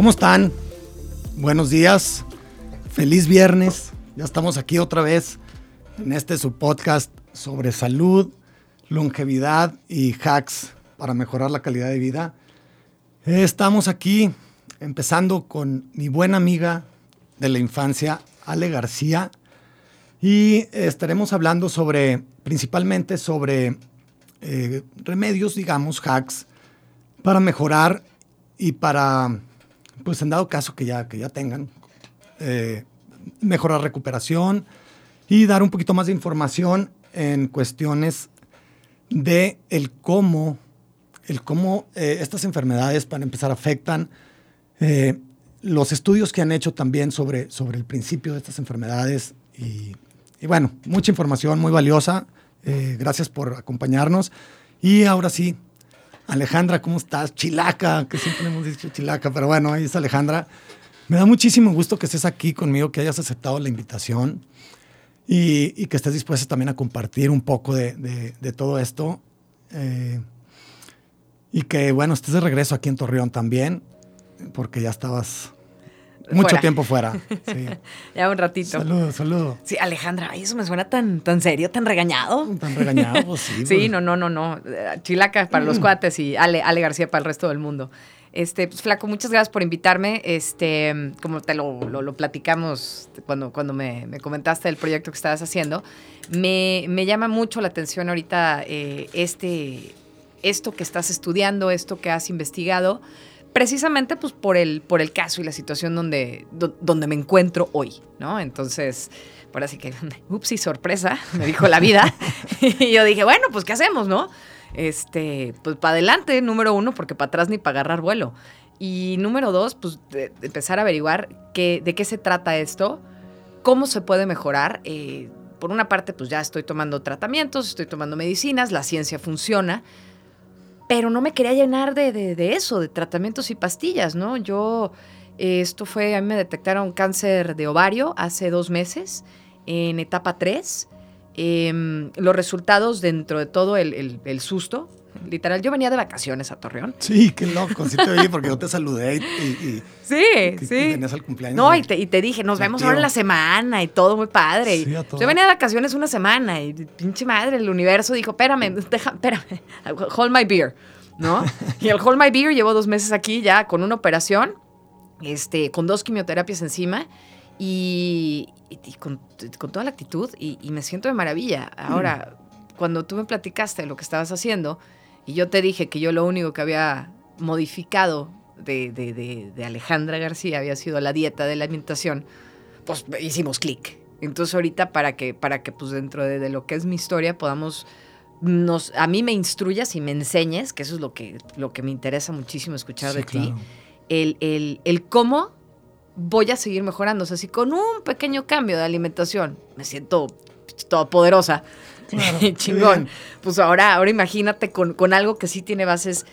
¿Cómo están? Buenos días, feliz viernes. Ya estamos aquí otra vez en este su podcast sobre salud, longevidad y hacks para mejorar la calidad de vida. Estamos aquí empezando con mi buena amiga de la infancia, Ale García, y estaremos hablando sobre, principalmente sobre eh, remedios, digamos, hacks, para mejorar y para, pues en dado caso que ya, que ya tengan, eh, mejorar recuperación y dar un poquito más de información en cuestiones de el cómo, el cómo eh, estas enfermedades para empezar afectan eh, los estudios que han hecho también sobre, sobre el principio de estas enfermedades y, y bueno, mucha información muy valiosa. gracias por acompañarnos y ahora sí, Alejandra, ¿cómo estás? Chilaca, que siempre hemos dicho Chilaca, pero bueno, ahí es Alejandra. Me da muchísimo gusto que estés aquí conmigo, que hayas aceptado la invitación y, que estés dispuesta también a compartir un poco de, todo esto. Eh, y que, bueno, estés de regreso aquí en Torreón también, porque ya estabas mucho tiempo fuera. ya un ratito. Saludos, saludos. Sí, Alejandra, eso me suena tan, tan serio, tan regañado. Tan regañado, pues sí. sí, pues. no, no, no, no. Chilaca para los mm. cuates y Ale, Ale García para el resto del mundo. Este, pues, Flaco, muchas gracias por invitarme. Este, como te lo, lo, platicamos cuando, cuando me, me, comentaste el proyecto que estabas haciendo, me, me llama mucho la atención ahorita eh, este, esto que estás estudiando, esto que has investigado precisamente pues por el, por el caso y la situación donde, donde me encuentro hoy, ¿no? Entonces, por así que, ups, y sorpresa, me dijo la vida. y yo dije, bueno, pues ¿qué hacemos, no? Este, pues para adelante, número uno, porque para atrás ni para agarrar vuelo. Y número dos, pues empezar a averiguar qué, de qué se trata esto, cómo se puede mejorar. Eh, por una parte, pues ya estoy tomando tratamientos, estoy tomando medicinas, la ciencia funciona pero no me quería llenar de, eso, de tratamientos y pastillas, ¿no? Yo, eh, esto fue, a mí me detectaron cáncer de ovario hace dos meses, en etapa 3. Em, los resultados dentro de todo el, susto, literal, yo venía de vacaciones a Torreón. Sí, qué loco, sí te oí porque yo te saludé y... sí, sí. venías al cumpleaños. No, y te, dije, nos vemos ahora en la semana y todo muy padre. Yo venía de vacaciones una semana y pinche madre, el universo dijo, espérame, deja, espérame, hold my beer, ¿no? y el hold my beer llevo dos meses aquí ya con una operación, este, con dos quimioterapias encima y, con, toda la actitud y, me siento de maravilla. Ahora, cuando tú me platicaste lo que estabas haciendo y yo te dije que yo lo único que había modificado de, Alejandra García había sido la dieta de la alimentación, pues hicimos clic. Entonces ahorita para que, para que pues dentro de, lo que es mi historia podamos, nos, a mí me instruyas y me enseñes, que eso es lo que, lo que me interesa muchísimo escuchar de ti, el, el, el cómo voy a seguir mejorando. O sea, si con un pequeño cambio de alimentación me siento toda chingón, pues ahora, ahora imagínate con, con, algo que sí tiene bases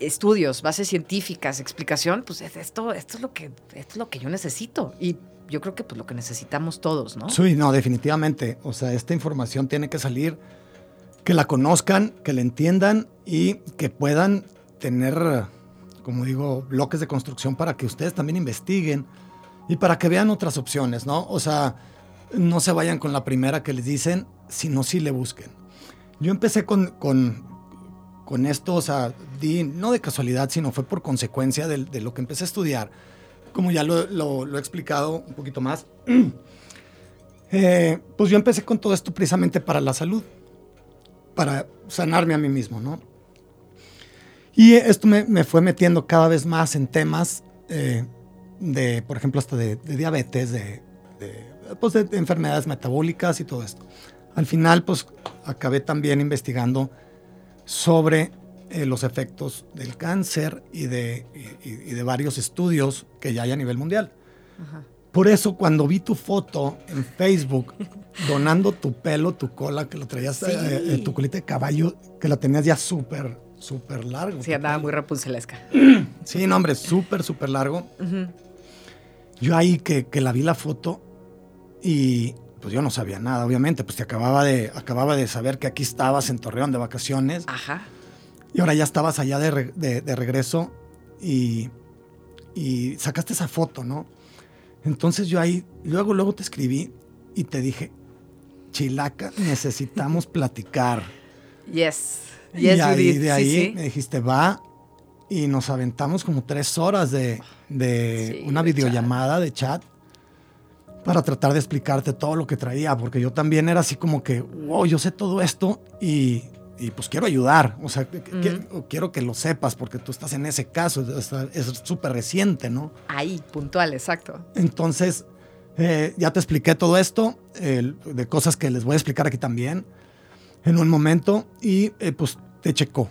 estudios, bases científicas, explicación, pues esto, esto es lo que, esto es lo que yo necesito. Y yo creo que pues lo que necesitamos todos, ¿no? Sí, no, definitivamente. O sea, esta información tiene que salir, que la conozcan, que la entiendan y que puedan tener, como digo, bloques de construcción para que ustedes también investiguen y para que vean otras opciones, ¿no? O sea, no se vayan con la primera que les dicen, sino sí le busquen. Yo empecé con, con, con esto, o sea, no de casualidad, sino fue por consecuencia de, lo que empecé a estudiar. Como ya lo, lo, he explicado un poquito más, eh, pues yo empecé con todo esto precisamente para la salud, para sanarme a mí mismo, ¿no? Y esto me, me fue metiendo cada vez más en temas eh, de, por ejemplo, hasta de, diabetes, de, pues de, enfermedades metabólicas y todo esto. Al final, pues acabé también investigando sobre eh, los efectos del cáncer y de, de varios estudios que ya hay a nivel mundial. Por eso cuando vi tu foto en Facebook donando tu pelo, tu cola, que lo traías, eh, tu colita de caballo, que la tenías ya súper, súper largo. Sí, andaba muy rapuncelesca. Sí, no, hombre, súper, súper largo. Yo ahí que, que, la vi la foto y pues yo no sabía nada, obviamente, pues te acababa de, acababa de saber que aquí estabas en Torreón de vacaciones. Ajá. Y ahora ya estabas allá de, de, regreso y, y sacaste esa foto, ¿no? Entonces yo ahí, luego, luego te escribí y te dije, Chilaca, necesitamos platicar. Yes. yes y ahí, de ahí me dijiste, va, y nos aventamos como tres horas de, una videollamada de chat para tratar de explicarte todo lo que traía, porque yo también era así como que, wow, yo sé todo esto y, pues quiero ayudar, o sea, quiero que lo sepas, porque tú estás en ese caso, es súper reciente, ¿no? Ahí, puntual, exacto. Entonces, eh, ya te expliqué todo esto, de cosas que les voy a explicar aquí también en un momento, y eh, pues te checó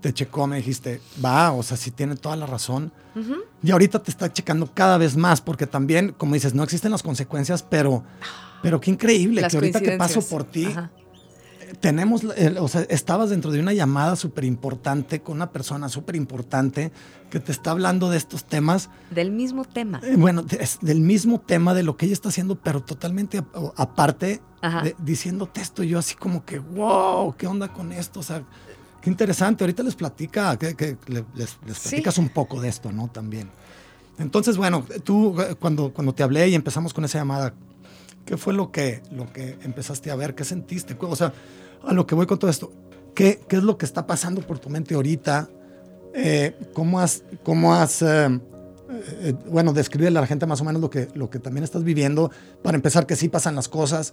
te checó, me dijiste, va, o sea, sí tiene toda la razón. Y ahorita te está checando cada vez más, porque también, como dices, no existen las consecuencias, pero, pero qué increíble que ahorita que paso por ti, tenemos, o sea, estabas dentro de una llamada súper importante con una persona súper importante que te está hablando de estos temas. Del mismo tema. Eh, bueno, del mismo tema de lo que ella está haciendo, pero totalmente aparte, diciéndote esto, yo así como que, wow, ¿qué onda con esto? O sea, Qué interesante. Ahorita les platica, que, les, platicas un poco de esto, ¿no? También. Entonces, bueno, tú cuando, cuando te hablé y empezamos con esa llamada, ¿qué fue lo que, lo que empezaste a ver? ¿Qué sentiste? O sea, a lo que voy con todo esto, ¿qué, qué es lo que está pasando por tu mente ahorita? Eh, ¿Cómo has, cómo has eh, eh, bueno, describirle a la gente más o menos lo que, lo que también estás viviendo? Para empezar, que sí pasan las cosas,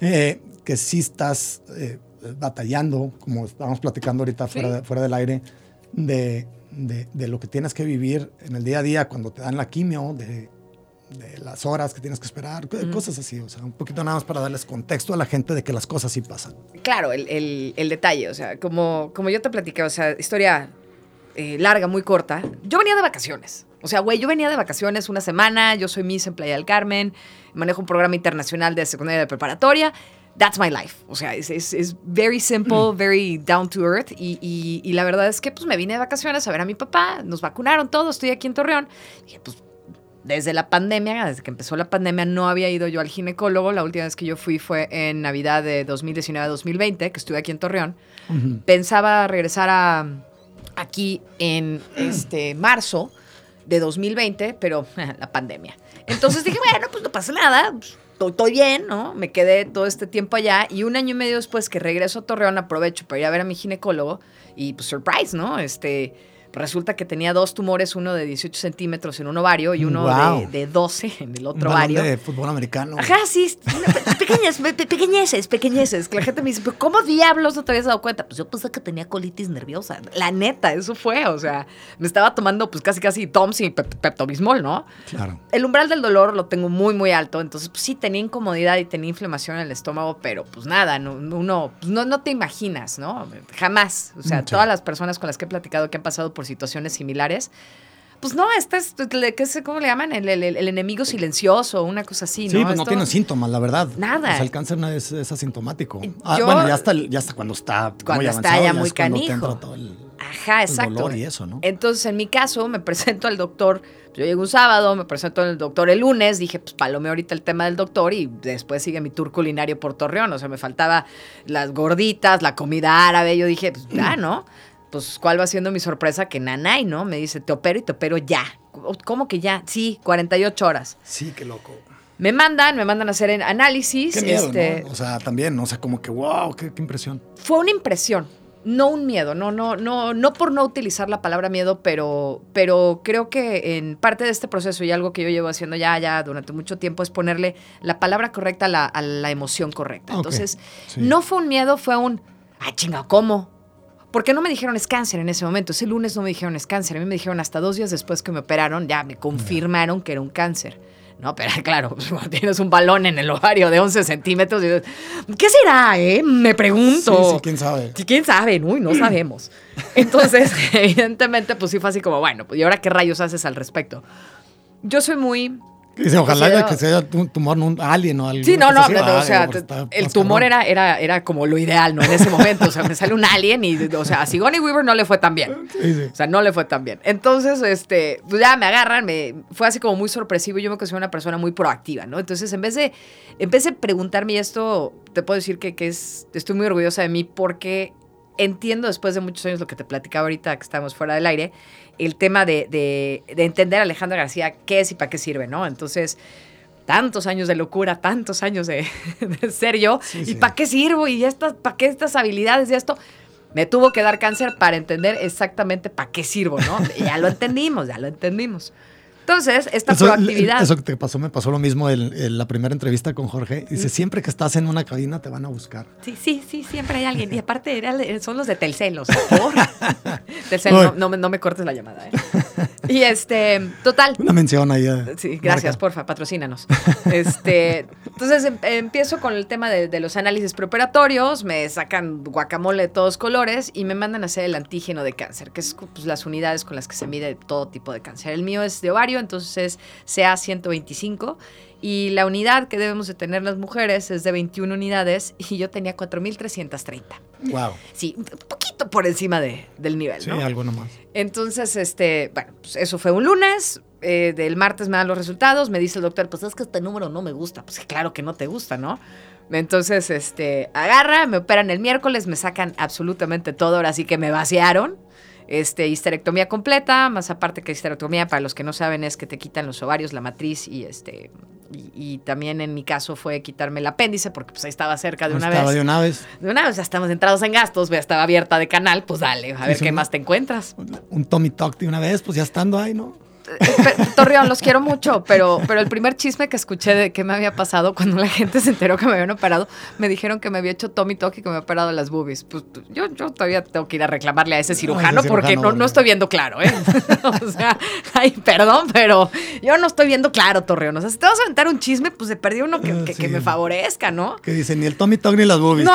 que sí estás batallando, como estábamos platicando ahorita fuera, fuera del aire, de, de, lo que tienes que vivir en el día a día cuando te dan la quimio, de, de las horas que tienes que esperar, cosas así, o sea, un poquito nada más para darles contexto a la gente de que las cosas sí pasan. Claro, el, el, el detalle, o sea, como, como yo te platiqué, o sea, historia eh, larga, muy corta, yo venía de vacaciones. O sea, güey, yo venía de vacaciones una semana, yo soy Miss en Playa del Carmen, manejo un programa internacional de secundaria de preparatoria that's my life. O sea, es, es, very simple, mm. very down to earth. Y, y, la verdad es que pues me vine de vacaciones a ver a mi papá, nos vacunaron todos, estoy aquí en Torreón. Y pues desde la pandemia, desde que empezó la pandemia, no había ido yo al ginecólogo. La última vez que yo fui fue en Navidad de 2019-2020, que estuve aquí en Torreón. Pensaba regresar a, aquí en este marzo de 2020, pero la pandemia. Entonces dije, bueno, pues no pasa nada. Pues, estoy bien, ¿no? Me quedé todo este tiempo allá y un año y medio después que regreso a Torreón aprovecho para ir a ver a mi ginecólogo y pues surprise, ¿no? Este, resulta que tenía dos tumores, uno de 18 centímetros en un ovario y uno de, 12 en el otro ovario. de fútbol americano. Ajá, sí, pequeñas, pequeñeces, pequeñeces. Que la gente me dice, pero ¿cómo diablos no te habías dado cuenta? Pues yo pensé que tenía colitis nerviosa. La neta, eso fue, o sea, me estaba tomando pues casi casi Toms y Pepto-Bismol, ¿no? Claro. El umbral del dolor lo tengo muy, muy alto, entonces pues sí tenía incomodidad y tenía inflamación en el estómago, pero pues nada, no, uno, pues, no, no te imaginas, ¿no? Jamás. O sea, todas las personas con las que he platicado que han pasado por situaciones similares, pues no, este es, ¿qué sé cómo le llaman? El, enemigo silencioso, una cosa así, ¿no? Sí, pues no tiene síntomas, la verdad. Nada. el cáncer no es, asintomático. Ah, bueno, ya hasta, ya hasta cuando está cuando muy está ya muy canijo. Ajá, exacto. dolor y eso, ¿no? Entonces, en mi caso, me presento al doctor. Yo llego un sábado, me presento al doctor el lunes. Dije, pues palome ahorita el tema del doctor y después sigue mi tour culinario por Torreón. O sea, me faltaba las gorditas, la comida árabe. Yo dije, pues ya, ¿no? Pues, ¿cuál va siendo mi sorpresa? Que Nanay, ¿no? Me dice, te opero y te opero ya. ¿Cómo que ya? Sí, 48 horas. Sí, qué loco. Me mandan, me mandan a hacer análisis. Qué miedo, este, ¿no? O sea, también, o sea, como que, wow, qué, impresión. Fue una impresión, no un miedo, no, no, no, no por no utilizar la palabra miedo, pero, pero creo que en parte de este proceso y algo que yo llevo haciendo ya, ya durante mucho tiempo es ponerle la palabra correcta a la, emoción correcta. Entonces, no fue un miedo, fue un, ah, chinga, ¿cómo? Porque no me dijeron es cáncer en ese momento. Ese lunes no me dijeron es cáncer. A mí me dijeron hasta dos días después que me operaron, ya me confirmaron que era un cáncer. No, pero claro, tienes un balón en el ovario de 11 centímetros. ¿Qué será, eh? Me pregunto. Sí, sí, quién sabe. ¿Quién sabe? Uy, no sabemos. Entonces, evidentemente, pues sí fue así como, bueno, pues ¿y ahora qué rayos haces al respecto? Yo soy muy Dice, ojalá que sea un tumor, un alien o algo. Sí, no, no, o sea, el tumor era, era, era como lo ideal, ¿no? En ese momento, o sea, me sale un alien y, o sea, a Sigourney Weaver no le fue tan bien. Sí, sí. O sea, no le fue tan bien. Entonces, este, pues ya me agarran, me, fue así como muy sorpresivo y yo me considero una persona muy proactiva, ¿no? Entonces, en vez de, en vez de preguntarme esto, te puedo decir que, que es, estoy muy orgullosa de mí porque entiendo después de muchos años lo que te platicaba ahorita que estamos fuera del aire, el tema de, de, entender a Alejandra García qué es y para qué sirve, ¿no? Entonces, tantos años de locura, tantos años de, ser yo, y para qué sirvo y estas, para qué estas habilidades y esto. Me tuvo que dar cáncer para entender exactamente para qué sirvo, ¿no? ya lo entendimos, ya lo entendimos. Entonces, esta proactividad. Eso que te pasó, me pasó lo mismo en, la primera entrevista con Jorge. Dice, siempre que estás en una cabina te van a buscar. Sí, sí, sí, siempre hay alguien. Y aparte son los de Telcel, los Telcel, no, no, me cortes la llamada. ¿eh? Y este, total. Una mención ahí. Sí, gracias, porfa, patrocínanos. Este, entonces em, empiezo con el tema de, los análisis preoperatorios, me sacan guacamole de todos colores y me mandan a hacer el antígeno de cáncer, que es pues, las unidades con las que se mide todo tipo de cáncer. El mío es de ovario, entonces es CA125 y la unidad que debemos de tener las mujeres es de 21 unidades y yo tenía 4.330. Wow. Sí, un poquito por encima de, del nivel, ¿no? Sí, algo nomás. Entonces, este, bueno, pues eso fue un lunes. Eh, del martes me dan los resultados. Me dice el doctor, pues es que este número no me gusta. Pues claro que no te gusta, ¿no? Entonces, este, agarra, me operan el miércoles, me sacan absolutamente todo. Ahora sí que me vaciaron este, histerectomía completa, más aparte que histerectomía, para los que no saben, es que te quitan los ovarios, la matriz y este. Y, también en mi caso fue quitarme el apéndice porque pues ahí estaba cerca de una estaba vez. de una vez. De una vez, ya estamos entrados en gastos, ya estaba abierta de canal, pues dale, a ver qué más te encuentras. Un Tommy Talk de una vez, pues ya estando ahí, ¿no? Torreón, los quiero mucho, pero, pero el primer chisme que escuché de qué me había pasado cuando la gente se enteró que me habían operado, me dijeron que me había hecho Tommy y que me había operado las boobies. Pues yo, yo todavía tengo que ir a reclamarle a ese cirujano, porque no, no estoy viendo claro, ¿eh? o sea, ay, perdón, pero yo no estoy viendo claro, Torreón. O sea, si te vas a aventar un chisme, pues de perdí uno que, que, me favorezca, ¿no? Que dicen, ni el Tommy Talk ni las boobies. No,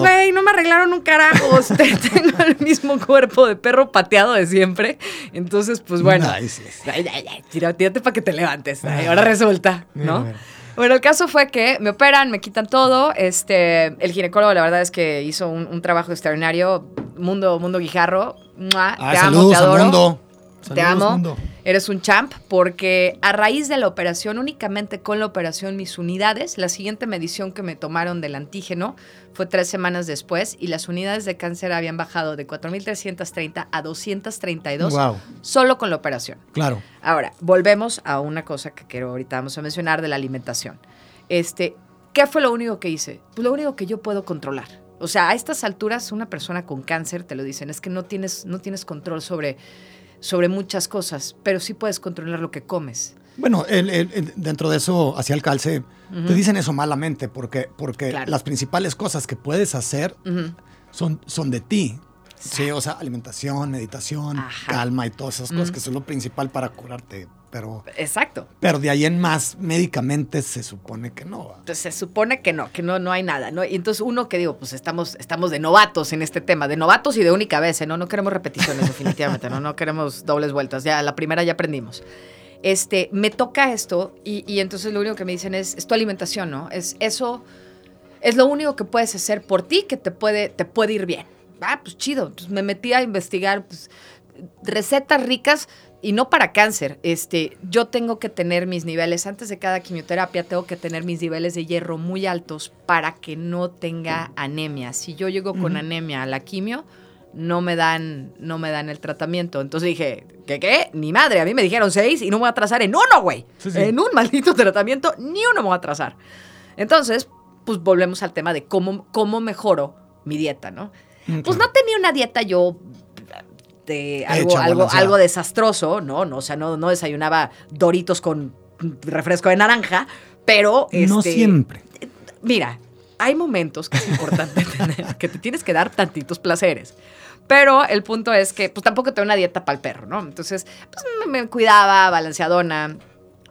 güey, no me arreglaron un carajo. tengo el mismo cuerpo de perro pateado de siempre. Entonces, pues bueno. Nice. Tírate para que te levantes. ahora resulta, ¿no? Bueno, el caso fue que me operan, me quitan todo. Este, el ginecólogo, la verdad es que hizo un, trabajo extraordinario. Mundo, Mundo Guijarro. Ah, te amo, te adoro. te amo. Eres un champ porque a raíz de la operación, únicamente con la operación mis unidades, la siguiente medición que me tomaron del antígeno fue tres semanas después y las unidades de cáncer habían bajado de 4.330 a 232 solo con la operación. Claro. Ahora, volvemos a una cosa que quiero ahorita vamos a mencionar de la alimentación. Este, ¿Qué fue lo único que hice? Pues lo único que yo puedo controlar. O sea, a estas alturas una persona con cáncer te lo dicen, es que no tienes, no tienes control sobre sobre muchas cosas, pero sí puedes controlar lo que comes. Bueno, dentro de eso, hacia el calce, te dicen eso malamente, porque, porque las principales cosas que puedes hacer son, son de ti. Sí, o sea, alimentación, meditación, calma y todas esas cosas que son lo principal para curarte pero... Exacto. Pero de ahí en más, médicamente se supone que no. Entonces se supone que no, que no, no hay nada, ¿no? Y entonces uno que digo, pues estamos, estamos de novatos en este tema, de novatos y de única vez, ¿eh? ¿no? No queremos repeticiones definitivamente, ¿no? No queremos dobles vueltas, ya la primera ya aprendimos. Este, me toca esto y, y entonces lo único que me dicen es, es tu alimentación, ¿no? Es eso, es lo único que puedes hacer por ti que te puede, te puede ir bien. Ah, pues chido. Pues me metí a investigar, pues, recetas ricas y no para cáncer, este, yo tengo que tener mis niveles, antes de cada quimioterapia, tengo que tener mis niveles de hierro muy altos para que no tenga anemia. Si yo llego con anemia a la quimio, no me dan, no me dan el tratamiento. Entonces dije, ¿qué qué? Ni madre, a mí me dijeron seis y no me voy a atrasar en uno, güey. En un maldito tratamiento, ni uno me voy a atrasar. Entonces, pues volvemos al tema de cómo, cómo mejoro mi dieta, ¿no? Pues no tenía una dieta yo este, algo, algo, algo desastroso, ¿no? no o sea, no, no desayunaba doritos con refresco de naranja, pero... no este, siempre. Mira, hay momentos que es importante tener, que te tienes que dar tantitos placeres. Pero el punto es que, pues tampoco tengo una dieta para el perro, ¿no? Entonces, pues me, me cuidaba, balanceadona,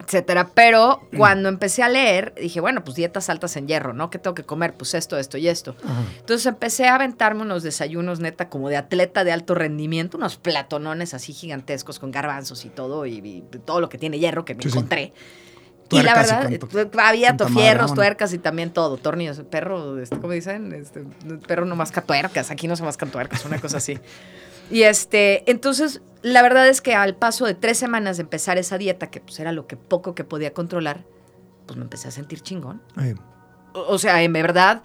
etcétera. Pero cuando empecé a leer, dije, bueno, pues dietas altas en hierro, ¿no? ¿Qué tengo que comer? Pues esto, esto y esto. Entonces empecé a aventarme unos desayunos neta como de atleta de alto rendimiento, unos platonones así gigantescos con garbanzos y todo, y, todo lo que tiene hierro que me encontré. Y la verdad, había fierros, tuercas y también todo, tornillos. Perro, este, ¿cómo dicen? Este, perro no masca tuercas, aquí no se mascan tuercas, una cosa así. Y este, entonces, la verdad es que al paso de tres semanas de empezar esa dieta, que pues era lo que poco que podía controlar, pues me empecé a sentir chingón. O, sea, en verdad,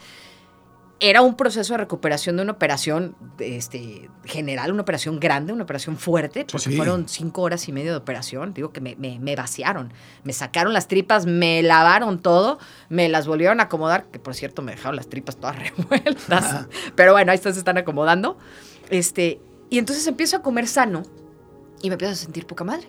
era un proceso de recuperación de una operación este, general, una operación grande, una operación fuerte, porque fueron cinco horas y media de operación. Digo que me, me, vaciaron, me sacaron las tripas, me lavaron todo, me las volvieron a acomodar, que por cierto me dejaron las tripas todas revueltas. Pero bueno, ahí se están acomodando. Este, y entonces empiezo a comer sano y me empiezo a sentir poca madre.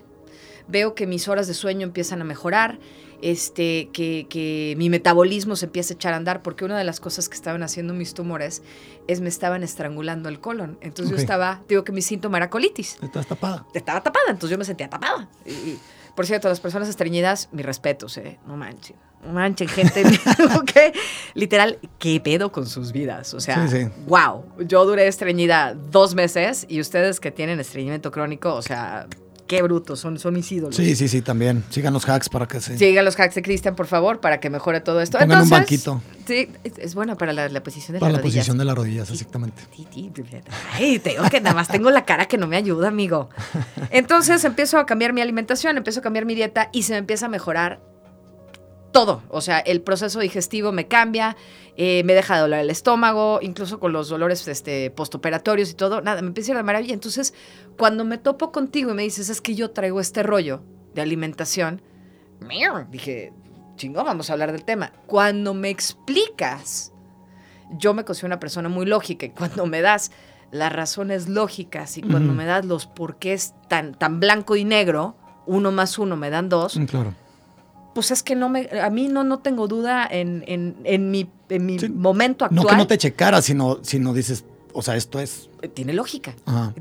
Veo que mis horas de sueño empiezan a mejorar, este, que, mi metabolismo se empieza a echar a andar, porque una de las cosas que estaban haciendo mis tumores es me estaban estrangulando el colon. Entonces yo estaba, digo que mi síntoma era colitis. Estabas tapada. Estaba tapada, entonces yo me sentía tapada. Y, por cierto, las personas estreñidas, mi respeto, ¿eh? No manchen. Manchen, gente. que, literal, ¿qué pedo con sus vidas? O sea, wow. Yo duré estreñida dos meses y ustedes que tienen estreñimiento crónico, o sea, qué brutos, son, son mis ídolos. Sí, sí, sí, también. Sigan los hacks para que se... Sigan los hacks de Cristian, por favor, para que mejore todo esto. Pongan un banquito. Sí, es, bueno para la, posición de para las rodillas. Para la posición de las rodillas, exactamente. Ay, te digo que nada más tengo la cara que no me ayuda, amigo. Entonces empiezo a cambiar mi alimentación, empiezo a cambiar mi dieta y se me empieza a mejorar todo. O sea, el proceso digestivo me cambia, eh, me deja de doler el estómago, incluso con los dolores este, postoperatorios y todo. Nada, me empieza a ir de maravilla. Entonces, cuando me topo contigo y me dices, es que yo traigo este rollo de alimentación, dije, chingo, vamos a hablar del tema. Cuando me explicas, yo me considero una persona muy lógica y cuando me das las razones lógicas y cuando me das los porqués tan, tan blanco y negro, uno más uno me dan dos. Mm, claro pues es que no me, a mí no, no tengo duda en, en, en mi, en mi momento actual. No que no te checara, sino, sino dices, o sea, esto es... Tiene lógica,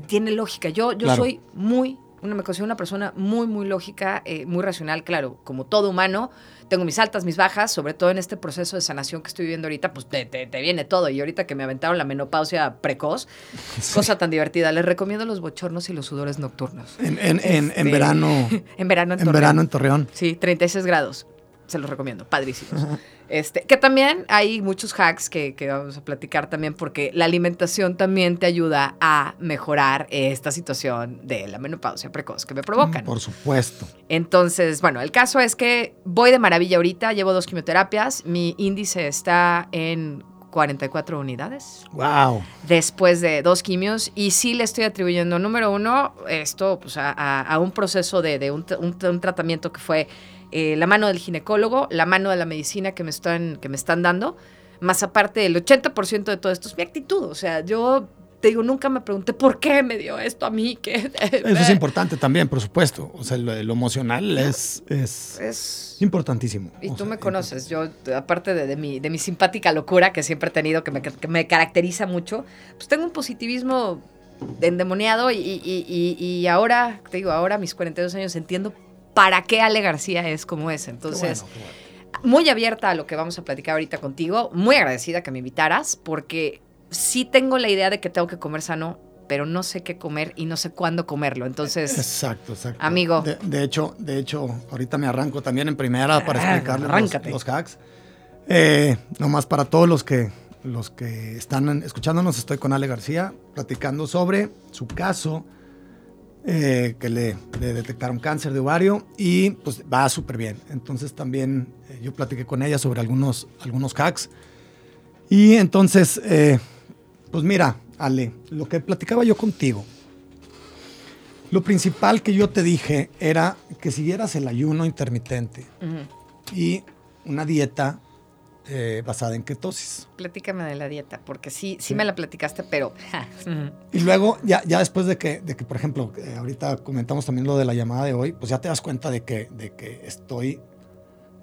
tiene lógica. Yo, yo soy muy, una, me considero una persona muy, muy lógica, eh, muy racional, claro, como todo humano tengo mis altas, mis bajas, sobre todo en este proceso de sanación que estoy viviendo ahorita, pues te, te, viene todo. Y ahorita que me aventaron la menopausia precoz, cosa tan divertida. Les recomiendo los bochornos y los sudores nocturnos. En, en, en, este, verano. en verano en, en verano en Torreón. Sí, 36 grados. Se los recomiendo, padrísimos. Este, que también hay muchos hacks que, vamos a platicar también porque la alimentación también te ayuda a mejorar esta situación de la menopausia precoz que me provocan. Por supuesto. Entonces, bueno, el caso es que voy de maravilla ahorita, llevo dos quimioterapias, mi índice está en 44 unidades. Wow. Después de dos quimios. Y sí le estoy atribuyendo, número uno, esto pues, a, un proceso de, un, tratamiento que fue eh, la mano del ginecólogo, la mano de la medicina que me están, que me están dando, más aparte del 80% de todo esto es mi actitud. O sea, yo te digo, nunca me pregunté por qué me dio esto a mí. Que, Eso es importante también, por supuesto. O sea, lo, emocional es, es, importantísimo. Y tú me conoces, yo, aparte de, mi, de mi simpática locura que siempre he tenido, que me, que me caracteriza mucho, pues tengo un positivismo endemoniado y, y, y, ahora, te digo, ahora a mis 42 años entiendo para qué Ale García es como es. Entonces, muy abierta a lo que vamos a platicar ahorita contigo, muy agradecida que me invitaras, porque sí tengo la idea de que tengo que comer sano, pero no sé qué comer y no sé cuándo comerlo. Entonces, exacto, exacto. Amigo. De, hecho, de hecho, ahorita me arranco también en primera para ah, explicarles los, hacks. Eh, nomás para todos los que los que están escuchándonos, estoy con Ale García platicando sobre su caso eh, que le, detectaron cáncer de ovario y pues va súper bien. Entonces también eh, yo platiqué con ella sobre algunos, algunos hacks. Y entonces, eh, pues mira, Ale, lo que platicaba yo contigo, lo principal que yo te dije era que siguieras el ayuno intermitente y una dieta eh, basada en ketosis. Platícame de la dieta, porque sí, sí, me la platicaste, pero... y luego, ya, ya después de que, de que por ejemplo, eh, ahorita comentamos también lo de la llamada de hoy, pues ya te das cuenta de que, de que estoy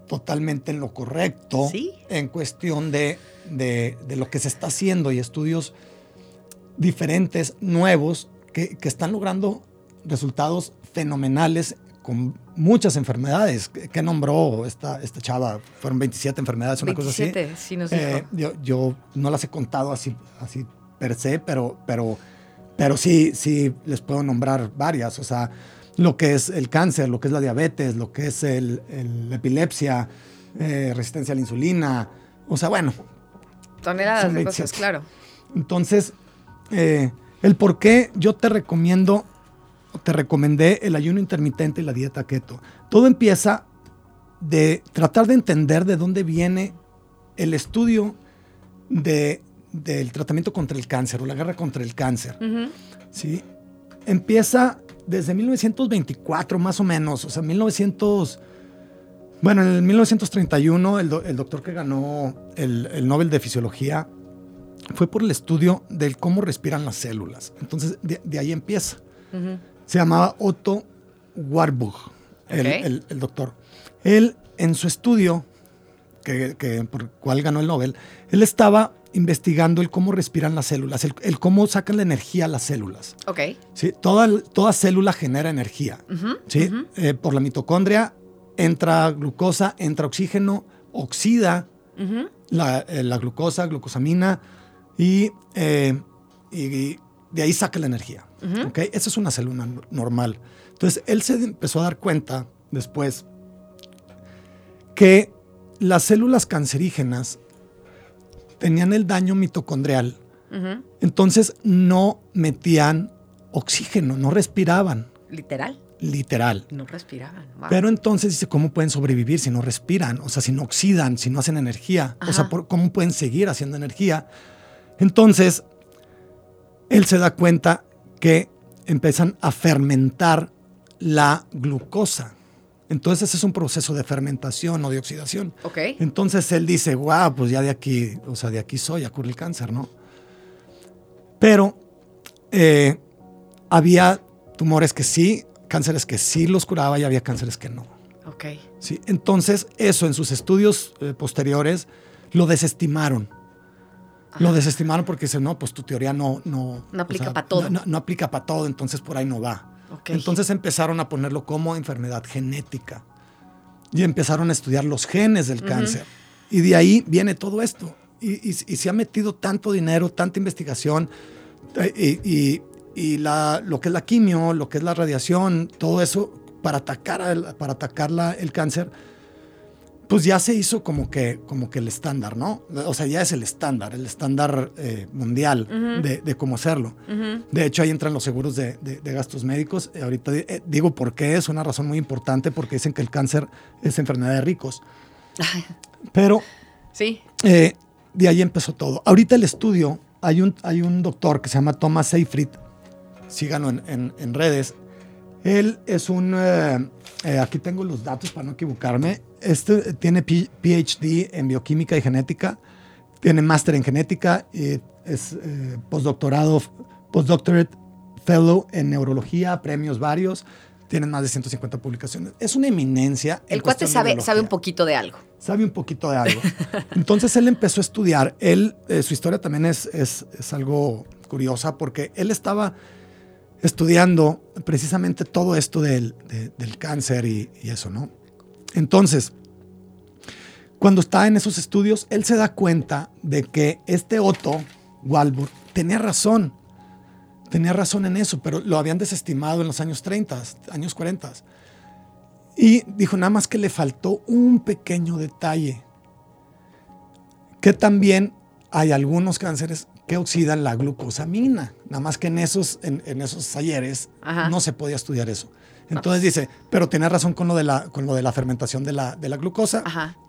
totalmente en lo correcto en cuestión de, de, de, lo que se está haciendo y estudios diferentes, nuevos, que, que están logrando resultados fenomenales con muchas enfermedades. ¿Qué nombró esta, esta chava? Fueron 27 enfermedades, una cosa así. sí nos dijo. Eh, yo, yo, no las he contado así, así per se, pero, pero, pero sí, sí les puedo nombrar varias. O sea, lo que es el cáncer, lo que es la diabetes, lo que es el, epilepsia, eh, resistencia a la insulina. O sea, bueno. Toneladas de cosas, claro. Entonces, eh, el por qué yo te recomiendo, te recomendé el ayuno intermitente y la dieta keto. Todo empieza de tratar de entender de dónde viene el estudio de, del tratamiento contra el cáncer o la guerra contra el cáncer. ¿sí? Empieza desde 1924 más o menos, o sea, 1900... Bueno, en el 1931 el, doctor que ganó el, el Nobel de Fisiología fue por el estudio del cómo respiran las células. Entonces, de, ahí empieza. Se llamaba Otto Warburg, el, doctor. Él, en su estudio, que, por el cual ganó el Nobel, él estaba investigando el cómo respiran las células, el, cómo sacan la energía a las células. Ok. ¿Sí? Toda, toda célula genera energía. ¿sí? Eh, por la mitocondria entra glucosa, entra oxígeno, oxida la, eh, la, glucosa, glucosamina, eh, y, de ahí saca la energía. Esa es una célula normal. Entonces, él se empezó a dar cuenta después que las células cancerígenas tenían el daño mitocondrial. Entonces, no metían oxígeno, no respiraban. Literal. Literal. No respiraban. Pero entonces dice, ¿cómo pueden sobrevivir si no respiran? O sea, si no oxidan, si no hacen energía. O sea, ¿cómo pueden seguir haciendo energía entonces, él se da cuenta que empiezan a fermentar la glucosa. Entonces ese es un proceso de fermentación o de oxidación. Okay. Entonces él dice, wow, pues ya de aquí, o sea, de aquí soy, ocurre el cáncer, ¿no? Pero eh, había tumores que sí, cánceres que sí los curaba y había cánceres que no. Ok. Sí, entonces eso en sus estudios eh, posteriores lo desestimaron lo desestimaron porque dicen, no, pues tu teoría no... No, no aplica para todo. No, aplica para todo, entonces por ahí no va. Entonces empezaron a ponerlo como enfermedad genética y empezaron a estudiar los genes del cáncer. Y de ahí viene todo esto. Y, se ha metido tanto dinero, tanta investigación eh, y, la, lo que es la quimio, lo que es la radiación, todo eso para atacar, para atacar el cáncer pues ya se hizo como que, como que el estándar, ¿no? O sea, ya es el estándar, el estándar eh, mundial de, cómo hacerlo. De hecho, ahí entran los seguros de, gastos médicos. Eh, ahorita eh, digo por qué, es una razón muy importante, porque dicen que el cáncer es enfermedad de ricos. Pero sí. de ahí empezó todo. Ahorita el estudio, hay un, hay un doctor que se llama Thomas Seyfried, síganlo en, en redes. Él es un, aquí tengo los datos para no equivocarme, este tiene PhD en bioquímica y genética, tiene máster en genética, y es eh, postdoctorado, postdoctorate fellow en neurología, premios varios, tiene más de 150 publicaciones. Es una eminencia. El cuate sabe, sabe un poquito de algo. Sabe un poquito de algo. Entonces él empezó a estudiar. Él, eh, su historia también es, es, es algo curiosa porque él estaba estudiando precisamente todo esto del, del cáncer y, y, eso, ¿no? Entonces, cuando está en esos estudios, él se da cuenta de que este Otto Walburg tenía razón. Tenía razón en eso, pero lo habían desestimado en los años 30, años 40. Y dijo nada más que le faltó un pequeño detalle. Que también hay algunos cánceres que oxidan la glucosamina. Nada más que en esos, en, esos talleres no se podía estudiar eso. Entonces dice, pero tiene razón con lo de la, con lo de la fermentación de la, de la glucosa,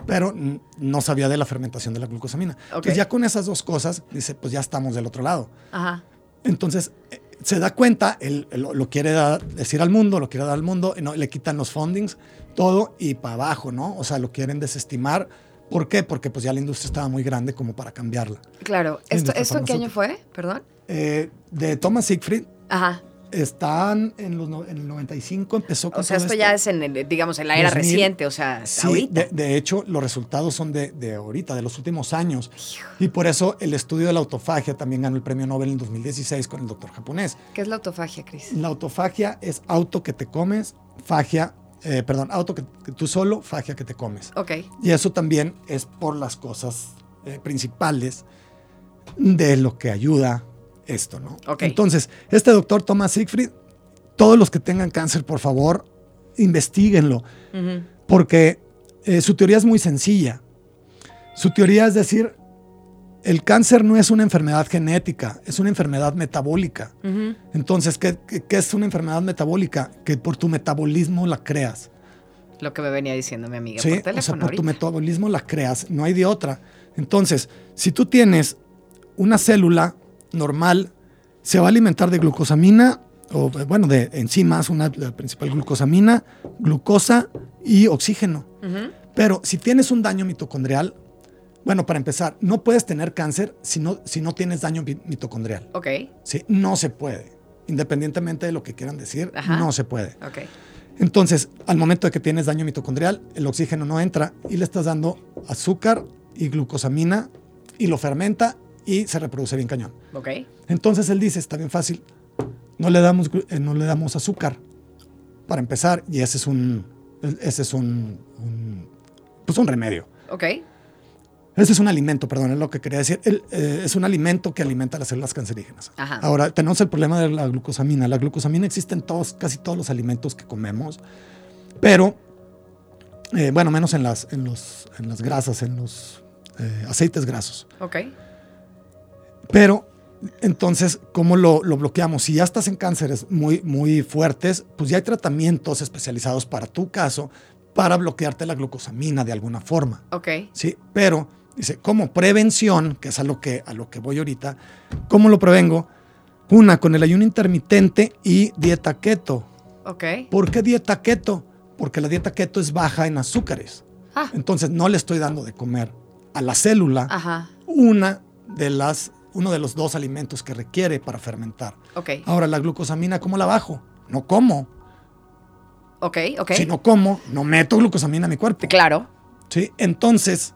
pero no sabía de la fermentación de la glucosamina. Entonces ya con esas dos cosas, dice, pues ya estamos del otro lado. Entonces eh, se da cuenta, él, lo, quiere decir al mundo, lo quiere dar al mundo, no, le quitan los fundings, todo y para abajo, ¿no? O sea, lo quieren desestimar. ¿Por qué? Porque pues ya la industria estaba muy grande como para cambiarla. Claro. ¿Esto, ¿esto en qué año fue? Perdón. Eh, de Thomas Siegfried. Ajá. Están en, los, en el 95, empezó con O sea, esto, ya es en, digamos, en la era reciente, o sea, sí, De, hecho, los resultados son de, de, ahorita, de los últimos años. Y por eso el estudio de la autofagia también ganó el premio Nobel en 2016 con el doctor japonés. ¿Qué es la autofagia, Cris? La autofagia es auto que te comes, fagia eh, perdón, auto que, tú solo, fagia que te comes. Ok. Y eso también es por las cosas eh, principales de lo que ayuda esto, ¿no? Ok. Entonces, este doctor Thomas Siegfried, todos los que tengan cáncer, por favor, investiguenlo, porque eh, su teoría es muy sencilla. Su teoría es decir, el cáncer no es una enfermedad genética, es una enfermedad metabólica. Entonces, ¿qué, es una enfermedad metabólica? Que por tu metabolismo la creas. Lo que me venía diciendo mi amiga sí, por teléfono. O sea, por tu metabolismo la creas, no hay de otra. Entonces, si tú tienes una célula normal, se va a alimentar de glucosamina, o bueno, de enzimas, una la principal glucosamina, glucosa y oxígeno. Pero si tienes un daño mitocondrial, bueno, para empezar, no puedes tener cáncer si no, si no tienes daño mitocondrial. Ok. Sí, no se puede. Independientemente de lo que quieran decir, no se puede. Ok. Entonces, al momento de que tienes daño mitocondrial, el oxígeno no entra y le estás dando azúcar y glucosamina y lo fermenta y se reproduce bien cañón. Ok. Entonces él dice, está bien fácil, no le damos, eh, no le damos azúcar para empezar y ese es un, ese es un, un pues un remedio. Ok. Ese es un alimento, perdón, es lo que quería decir. Eh, es un alimento que alimenta las células cancerígenas. Ahora, tenemos el problema de la glucosamina. La glucosamina existe en todos, casi todos los alimentos que comemos, pero, eh, bueno, menos en las, en, los, en las grasas, en los eh, aceites grasos. Ok. Pero, entonces, ¿cómo lo, lo, bloqueamos? Si ya estás en cánceres muy, muy fuertes, pues ya hay tratamientos especializados para tu caso para bloquearte la glucosamina de alguna forma. Ok. Sí, pero Dice, como prevención, que es a lo que, a lo que voy ahorita, ¿cómo lo prevengo? Una, con el ayuno intermitente y dieta keto. Ok. ¿Por qué dieta keto? Porque la dieta keto es baja en azúcares. Ah. Entonces no le estoy dando de comer a la célula una de las, uno de los dos alimentos que requiere para fermentar. Ok. Ahora, la glucosamina, ¿cómo la bajo? No como. Ok, ok. Si no como, no meto glucosamina a mi cuerpo. Claro. Sí, entonces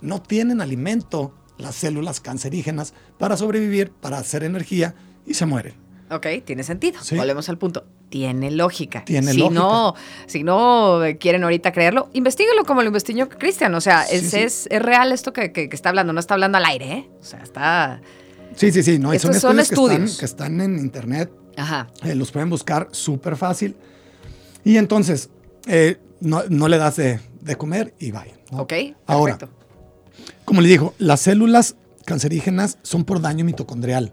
no tienen alimento las células cancerígenas para sobrevivir, para hacer energía y se mueren. Ok, tiene sentido. Volvemos al punto. Tiene lógica. Tiene si lógica. No, si no quieren ahorita creerlo, investigalo como lo investigó Cristian. O sea, es, Es, real esto que, está hablando, no está hablando al aire, ¿eh? O sea, está. Sí, sí, sí. No, son, son estudios, Que, están, en internet. Ajá. Eh, los pueden buscar súper fácil. Y entonces, eh, no, le das de, comer y vaya. Ok, Ahora, como le digo, las células cancerígenas son por daño mitocondrial.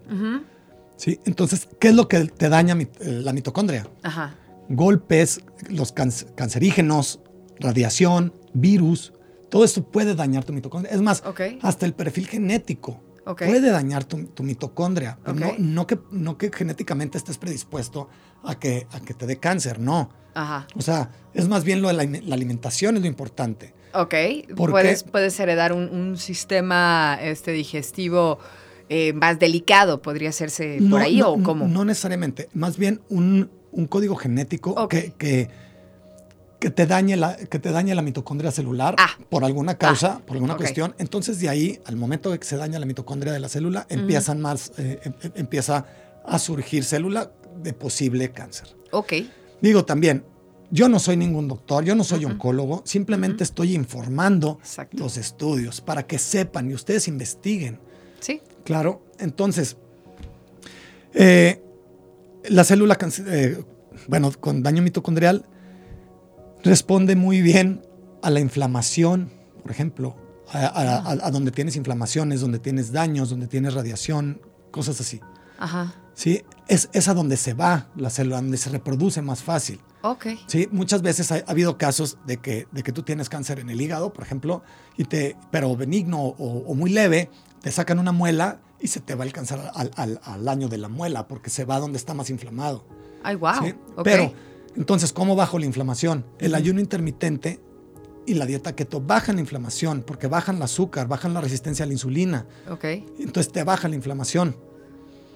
¿sí? Entonces, ¿qué es lo que te daña eh, la mitocondria? Ajá. Golpes, los cancerígenos, radiación, virus, todo esto puede dañar tu mitocondria. Es más, hasta el perfil genético puede dañar tu, mitocondria. no, no, que, no que genéticamente estés predispuesto a que, a que te dé cáncer, no. Ajá. O sea, es más bien lo de la alimentación es lo importante. Ok, puedes, puedes heredar un, sistema este, digestivo eh, más delicado, podría hacerse por ahí o cómo? No necesariamente, más bien un, código genético que, que, te dañe la, que te dañe la mitocondria celular ah. por alguna causa, ah, por alguna cuestión. Entonces de ahí, al momento de que se daña la mitocondria de la célula, empiezan más, eh, em, em, empieza a surgir célula de posible cáncer. Ok. Digo también, yo no soy ningún doctor, yo no soy oncólogo, simplemente estoy informando los estudios para que sepan y ustedes investiguen. Sí. Claro, entonces, eh, la célula, eh, bueno, con daño mitocondrial, responde muy bien a la inflamación, por ejemplo, a, a, donde tienes inflamaciones, donde tienes daños, donde tienes radiación, cosas así. Ajá. Sí, es, es a donde se va la célula, donde se reproduce más fácil. Ok. Sí, muchas veces ha, habido casos de que, de que tú tienes cáncer en el hígado, por ejemplo, y te, pero benigno o, muy leve, te sacan una muela y se te va a alcanzar al, al, año de la muela porque se va donde está más inflamado. Ay, wow. Pero, entonces, ¿cómo bajo la inflamación? El ayuno intermitente y la dieta keto bajan la inflamación porque bajan el azúcar, bajan la resistencia a la insulina. Ok. Entonces te baja la inflamación.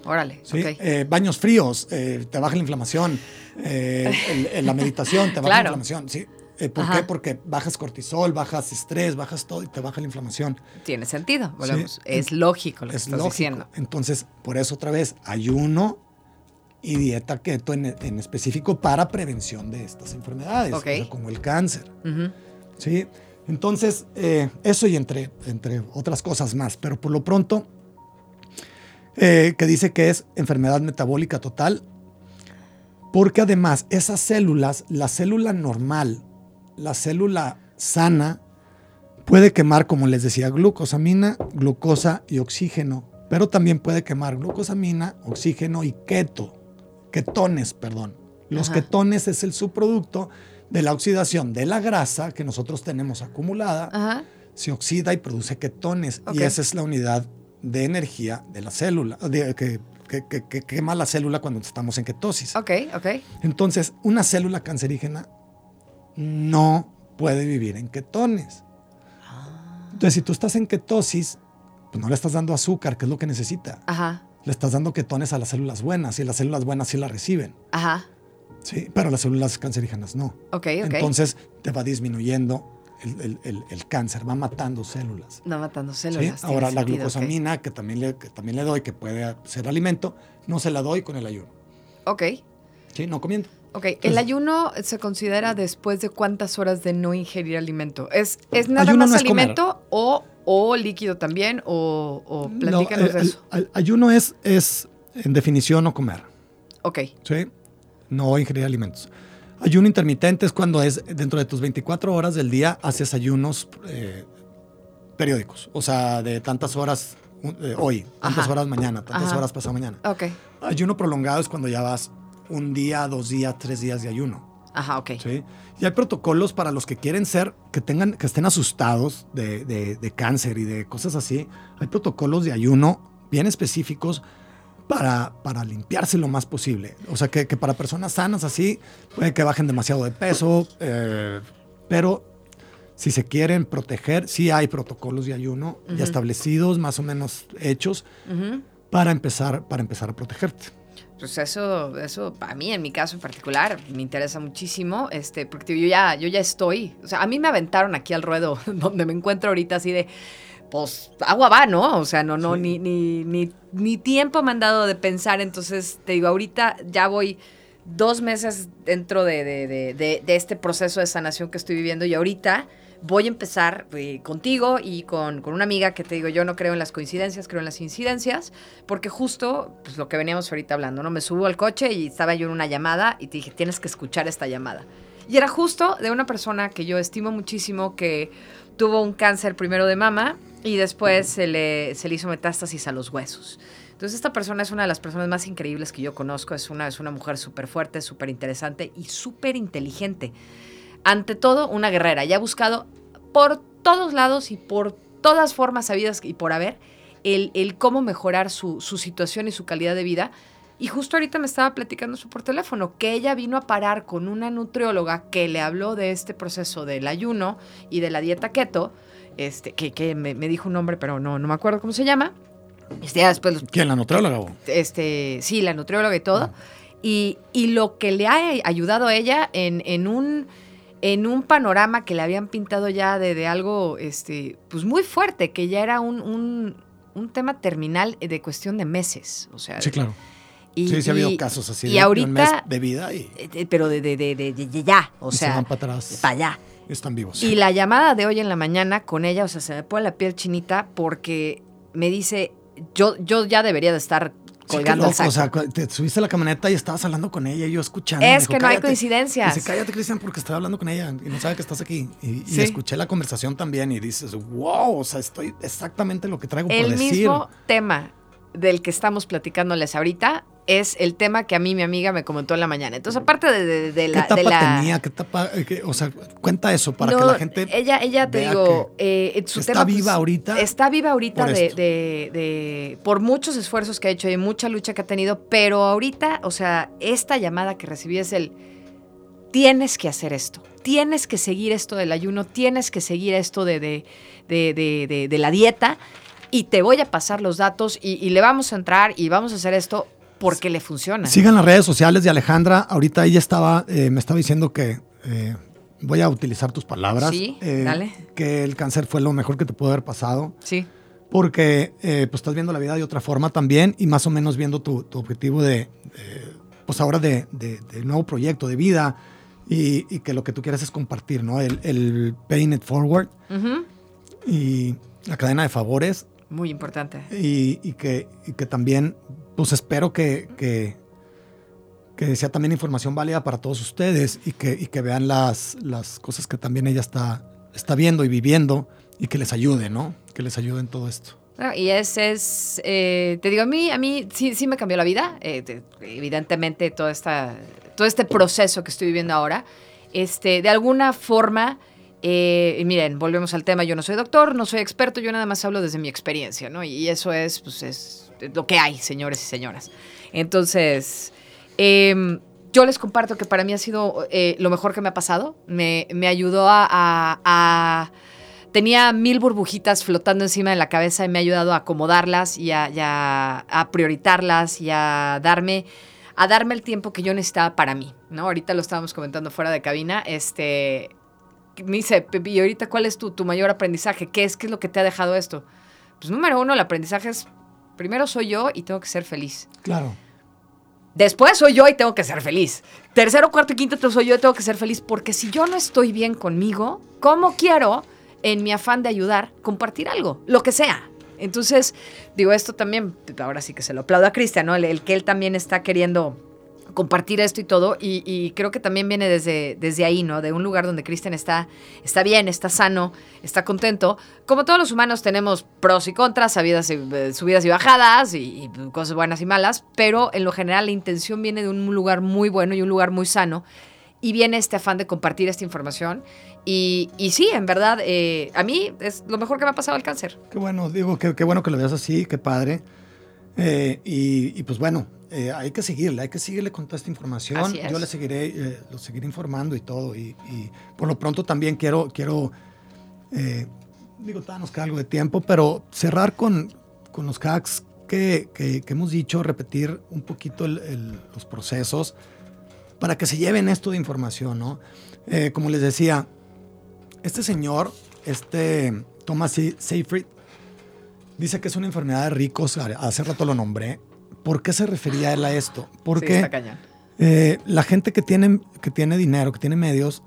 Órale. ¿sí? Eh, baños fríos, eh, te baja la inflamación. Eh, la meditación te baja la inflamación. ¿sí? ¿Por qué? Porque bajas cortisol, bajas estrés, bajas todo y te baja la inflamación. Tiene sentido, volvemos. Es lógico lo que es estás diciendo. Entonces, por eso otra vez, ayuno y dieta keto en, específico para prevención de estas enfermedades, como el cáncer. ¿sí? Entonces, eh, eso y entre, entre otras cosas más, pero por lo pronto, eh, que dice que es enfermedad metabólica total, porque además esas células, la célula normal, la célula sana, puede quemar, como les decía, glucosamina, glucosa y oxígeno, pero también puede quemar glucosamina, oxígeno y keto, ketones, perdón. Los ketones es el subproducto de la oxidación de la grasa que nosotros tenemos acumulada. Se oxida y produce ketones y esa es la unidad de energía de la célula, que, quema la célula cuando estamos en ketosis. Ok, ok. Entonces, una célula cancerígena no puede vivir en ketones. Ah. Entonces, si tú estás en ketosis, pues no le estás dando azúcar, que es lo que necesita. Ajá. Le estás dando ketones a las células buenas y las células buenas sí la reciben. Ajá. Sí, pero las células cancerígenas no. Ok, ok. Entonces te va disminuyendo el, cáncer, va matando células. Va matando células. Ahora, la glucosamina, que, también le, que también le doy, que puede ser alimento, no se la doy con el ayuno. Ok. Sí, no comiendo. Ok, ¿el ayuno se considera después de cuántas horas de no ingerir alimento? ¿Es, es nada más alimento o, o, líquido también? ¿O, o platícanos de eso? El, ayuno es, es, en definición, no comer. Ok. Sí, no ingerir alimentos. Ayuno intermitente es cuando es dentro de tus 24 horas del día haces ayunos eh, periódicos, o sea, de tantas horas eh, hoy, tantas horas mañana, tantas horas pasado mañana. Ok. Ayuno prolongado es cuando ya vas un día, dos días, tres días de ayuno. Ajá, ok. ¿sí? Y hay protocolos para los que quieren ser, que tengan, que estén asustados de, de cáncer y de cosas así. Hay protocolos de ayuno bien específicos para, para limpiarse lo más posible. O sea, que, para personas sanas así, puede que bajen demasiado de peso, eh, pero si se quieren proteger, sí hay protocolos de ayuno ya establecidos, más o menos hechos, para, empezar, para empezar a protegerte. Pues eso, eso a mí, en mi caso en particular, me interesa muchísimo, este, porque yo ya, yo ya estoy, o sea, a mí me aventaron aquí al ruedo, donde me encuentro ahorita así de, pues agua va, ¿no? O sea, no, no, ni, ni, ni, ni, tiempo me han dado de pensar. Entonces, te digo, ahorita ya voy dos meses dentro de, de, de, de este proceso de sanación que estoy viviendo y ahorita voy a empezar eh, contigo y con, con, una amiga que te digo, yo no creo en las coincidencias, creo en las incidencias, porque justo, pues lo que veníamos ahorita hablando, ¿no? Me subo al coche y estaba yo en una llamada y te dije, tienes que escuchar esta llamada. Y era justo de una persona que yo estimo muchísimo que tuvo un cáncer primero de mama y después se le, se le hizo metástasis a los huesos. Entonces esta persona es una de las personas más increíbles que yo conozco, es una, es una mujer súper fuerte, súper interesante y súper inteligente. Ante todo, una guerrera. Ya ha buscado por todos lados y por todas formas sabidas y por haber el, el cómo mejorar su, su, situación y su calidad de vida. Y justo ahorita me estaba platicando eso por teléfono, que ella vino a parar con una nutrióloga que le habló de este proceso del ayuno y de la dieta keto, este, que, me, dijo un nombre, pero no, no me acuerdo cómo se llama. Este, después ¿Quién, la nutrióloga? Este, sí, la nutrióloga y todo. Ah. Y, lo que le ha ayudado a ella en, en, un, en un panorama que le habían pintado ya de, algo este, pues muy fuerte, que ya era un, tema terminal de cuestión de meses. O sea, sí, claro. Y, sí, sí ha habido casos así y de, ahorita, un mes de vida. Y, eh, pero de, de, de, ya, o sea. Se van para atrás. Para allá. Están vivos. Y la llamada de hoy en la mañana con ella, o sea, se me pone la piel chinita porque me dice, yo, yo ya debería de estar colgando O sea, te subiste a la camioneta y estabas hablando con ella y yo escuchando. Es que no hay coincidencias. Dice, cállate, Cristian, porque estoy hablando con ella y no sabe que estás aquí. Y, escuché la conversación también y dices, wow, o sea, estoy exactamente lo que traigo por decir. El mismo tema del que estamos platicándoles ahorita es el tema que a mí mi amiga me comentó en la mañana. Entonces, aparte de, de, la... ¿Qué etapa tenía? ¿Qué etapa? Eh, o sea, cuenta eso para que la gente Ella, ella te digo, eh, está pues, viva ahorita. Está viva ahorita por de, por muchos esfuerzos que ha hecho y mucha lucha que ha tenido, pero ahorita, o sea, esta llamada que recibí es el... Tienes que hacer esto, tienes que seguir esto del ayuno, tienes que seguir esto de, de, la dieta y te voy a pasar los datos y, le vamos a entrar y vamos a hacer esto porque le funciona. Sigan las redes sociales de Alejandra. Ahorita ella estaba, eh, me estaba diciendo que eh, voy a utilizar tus palabras. Sí, eh, dale. Que el cáncer fue lo mejor que te pudo haber pasado. Sí. Porque pues estás viendo la vida de otra forma también y más o menos viendo tu, objetivo de, pues ahora de, de, nuevo proyecto de vida y, que lo que tú quieres es compartir, ¿no? El, el Paying It Forward y la cadena de favores. Muy importante. Y, que, que, también, pues espero que, que, que, sea también información válida para todos ustedes y que, y que vean las, las cosas que también ella está, está viendo y viviendo y que les ayude, ¿no? Que les ayude en todo esto. y ese es, eh, te digo, a mí, a mí sí, sí me cambió la vida. Eh, evidentemente, todo, esta, todo este proceso que estoy viviendo ahora, este, de alguna forma eh, miren, volvemos al tema, yo no soy doctor, no soy experto, yo nada más hablo desde mi experiencia, ¿no? Y eso es, pues, es lo que hay, señores y señoras. Entonces, em, yo les comparto que para mí ha sido eh, lo mejor que me ha pasado. Me, ayudó a, Tenía mil burbujitas flotando encima de la cabeza y me ha ayudado a acomodarlas y a, a prioritarlas y a darme a darme el tiempo que yo necesitaba para mí, ¿no? Ahorita lo estábamos comentando fuera de cabina, este, me dice, y ahorita, ¿cuál es tu, tu mayor aprendizaje? ¿Qué es, ¿Qué es lo que te ha dejado esto? Pues número uno, el aprendizaje es, primero soy yo y tengo que ser feliz. Claro. Después soy yo y tengo que ser feliz. Tercero, cuarto y quinto soy yo y tengo que ser feliz. Porque si yo no estoy bien conmigo, ¿cómo quiero, en mi afán de ayudar, compartir algo? Lo que sea. Entonces, digo, esto también, ahora sí que se lo aplaudo a Cristian, ¿no? el que él también está queriendo compartir esto y todo. Y, creo que también viene desde, desde ahí, ¿no? De un lugar donde Cristian está, está bien, está sano, está contento. Como todos los humanos tenemos pros y contras, subidas y, eh, subidas y bajadas y, cosas buenas y malas, pero en lo general la intención viene de un lugar muy bueno y un lugar muy sano. Y viene este afán de compartir esta información. Y, sí, en verdad, eh, a mí es lo mejor que me ha pasado el cáncer. Qué bueno, digo, qué, qué bueno que lo veas así, qué padre. Eh, y, pues bueno, eh, hay que seguirle, hay que seguirle con toda esta información. Yo le seguiré, eh, lo seguiré informando y todo. Y, por lo pronto también quiero, quiero digo, todavía nos queda algo de tiempo, pero cerrar con, con los hacks que, que, hemos dicho, repetir un poquito los procesos para que se lleven esto de información, ¿no? como les decía, este señor, este Thomas Seyfried, dice que es una enfermedad de ricos, hace rato lo nombré. ¿Por qué se refería él a esto? Porque eh, la gente que tiene, que tiene dinero, que tiene medios,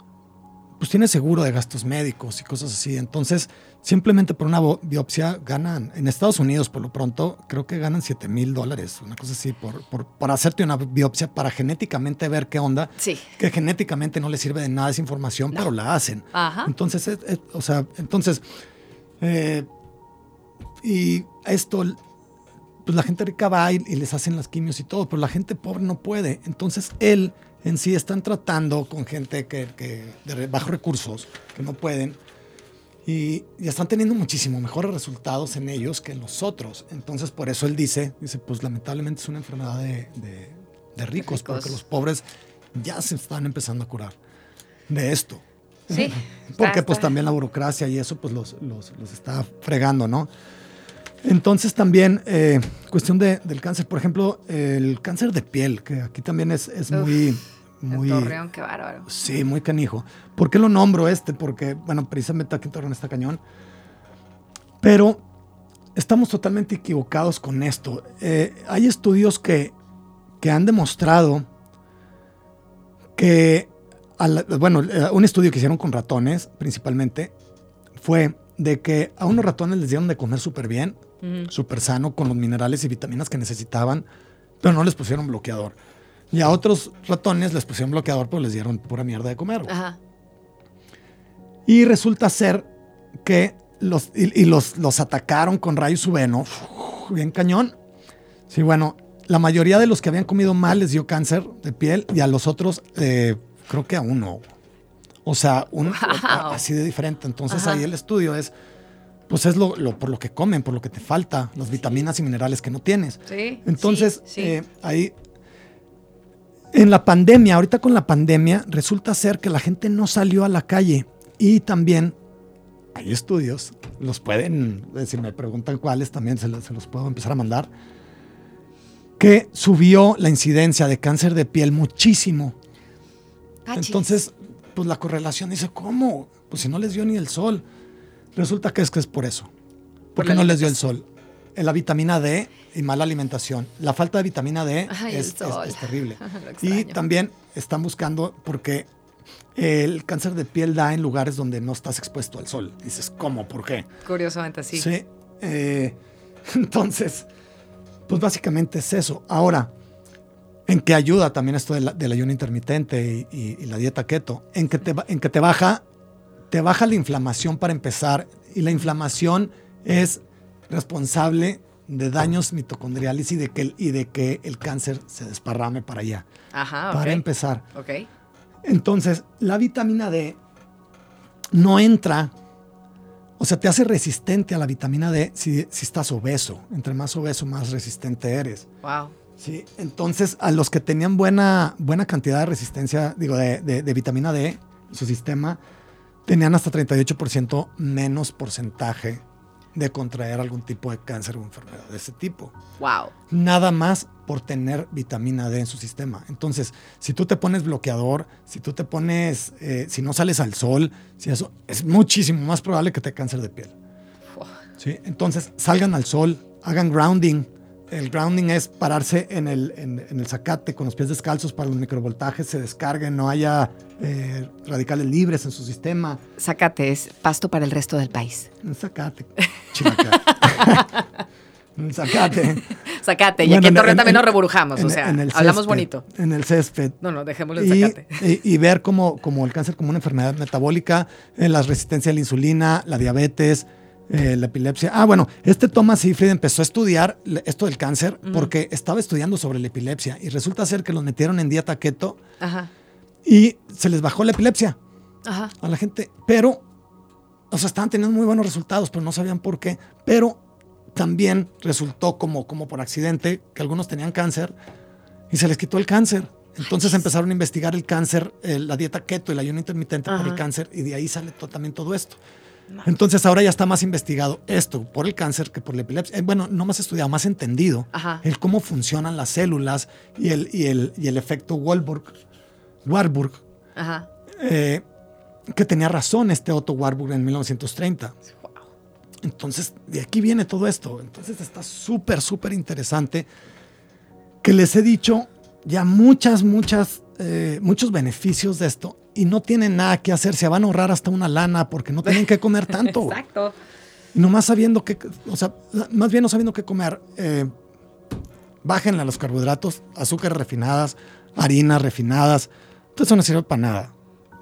pues tiene seguro de gastos médicos y cosas así. Entonces, simplemente por una biopsia ganan, en Estados Unidos por lo pronto, creo que ganan 7 mil dólares, una cosa así, por, por, hacerte una biopsia para genéticamente ver qué onda. Sí. Que genéticamente no le sirve de nada esa información, pero la hacen. Ajá. Entonces, o sea, entonces... Eh, y esto, pues la gente rica va y, les hacen las quimios y todo, pero la gente pobre no puede. Entonces él en sí están tratando con gente que, de bajos recursos, que no pueden, y, están teniendo muchísimo mejores resultados en ellos que en los otros. Entonces por eso él dice, dice, pues lamentablemente es una enfermedad de, ricos, porque los pobres ya se están empezando a curar de esto. Sí. Porque pues también la burocracia y eso pues los, los, los está fregando, ¿no? Entonces también, eh, cuestión de, del cáncer, por ejemplo, el cáncer de piel, que aquí también es, es muy... muy Torreón, qué bárbaro. Sí, muy canijo. ¿Por qué lo nombro este? Porque, bueno, precisamente aquí en Torreón está cañón. Pero estamos totalmente equivocados con esto. Eh, hay estudios que, que han demostrado que, bueno, eh, un estudio que hicieron con ratones principalmente fue de que a unos ratones les dieron de comer súper bien, súper sano, con los minerales y vitaminas que necesitaban, pero no les pusieron bloqueador. Y a otros ratones les pusieron bloqueador, pero les dieron pura mierda de comer. Y resulta ser que los, y, los, los atacaron con rayos UV, bien cañón. Sí, bueno, la mayoría de los que habían comido mal les dio cáncer de piel y a los otros, eh, creo que a uno. O sea, un, así de diferente. Entonces ahí el estudio es, pues es lo, por lo que comen, por lo que te falta, las vitaminas y minerales que no tienes. Sí. Entonces, eh, ahí, en la pandemia, ahorita con la pandemia, resulta ser que la gente no salió a la calle y también hay estudios, los pueden, eh, si me preguntan cuáles, también se los, se los puedo empezar a mandar, que subió la incidencia de cáncer de piel muchísimo. Entonces, pues la correlación dice, ¿cómo? Pues si no les dio ni el sol. Resulta que es que es por eso. Porque no les dio el sol. la vitamina D y mala alimentación. La falta de vitamina D es, terrible. y también están buscando porque el cáncer de piel da en lugares donde no estás expuesto al sol. Dices, ¿cómo? ¿Por qué? Curiosamente, sí. Sí. Eh, entonces, pues básicamente es eso. Ahora, ¿en qué ayuda también esto del ayuno intermitente y, la dieta keto? En que, te, en que te baja, te baja la inflamación para empezar. Y la inflamación es responsable de daños mitocondriales y de que el, y de que el cáncer se desparrame para allá. Ajá, Para empezar. Ok. Entonces, la vitamina D no entra, o sea, te hace resistente a la vitamina D si, estás obeso. Entre más obeso, más resistente eres. Wow. Sí, entonces a los que tenían buena, buena cantidad de resistencia, digo, de, de vitamina D en su sistema, tenían hasta 38% menos porcentaje de contraer algún tipo de cáncer o enfermedad de ese tipo. Wow. Nada más por tener vitamina D en su sistema. Entonces, si tú te pones bloqueador, si tú te pones, eh, si no sales al sol, si eso, es muchísimo más probable que te cáncer de piel. ¿Sí? Entonces, salgan al sol, hagan grounding, el grounding es pararse en el, en, el zacate con los pies descalzos para los microvoltajes se descarguen, no haya eh, radicales libres en su sistema. Zacate es pasto para el resto del país. Un zacate, un zacate. Zacate, y aquí en Torreón también nos reburujamos, o sea, hablamos bonito. En el césped. No, no, dejémoslo en zacate. Y, ver cómo, el cáncer como una enfermedad metabólica, en la resistencia a la insulina, la diabetes, eh, la epilepsia. Ah, bueno, este Thomas Seyfried empezó a estudiar esto del cáncer porque estaba estudiando sobre la epilepsia y resulta ser que los metieron en dieta keto y se les bajó la epilepsia a la gente. Pero, o sea, estaban teniendo muy buenos resultados, pero no sabían por qué. Pero también resultó como, como por accidente que algunos tenían cáncer y se les quitó el cáncer. Entonces empezaron a investigar el cáncer, eh, la dieta keto y el ayuno intermitente para el cáncer y de ahí sale también todo esto. Entonces ahora ya está más investigado esto por el cáncer que por la epilepsia. Eh, bueno, no más estudiado, más entendido el cómo funcionan las células y el, y el, y el efecto Warburg, Warburg eh, que tenía razón este Otto Warburg en 1930. Entonces, de aquí viene todo esto. Entonces está súper, súper interesante que les he dicho ya muchas, muchas, eh, muchos beneficios de esto y no tienen nada que hacer, se van a ahorrar hasta una lana porque no tienen que comer tanto. Exacto. Y nomás sabiendo que, o sea, más bien no sabiendo qué comer, eh, bájenle a los carbohidratos, azúcares refinadas, harinas refinadas. Entonces eso no sirve para nada,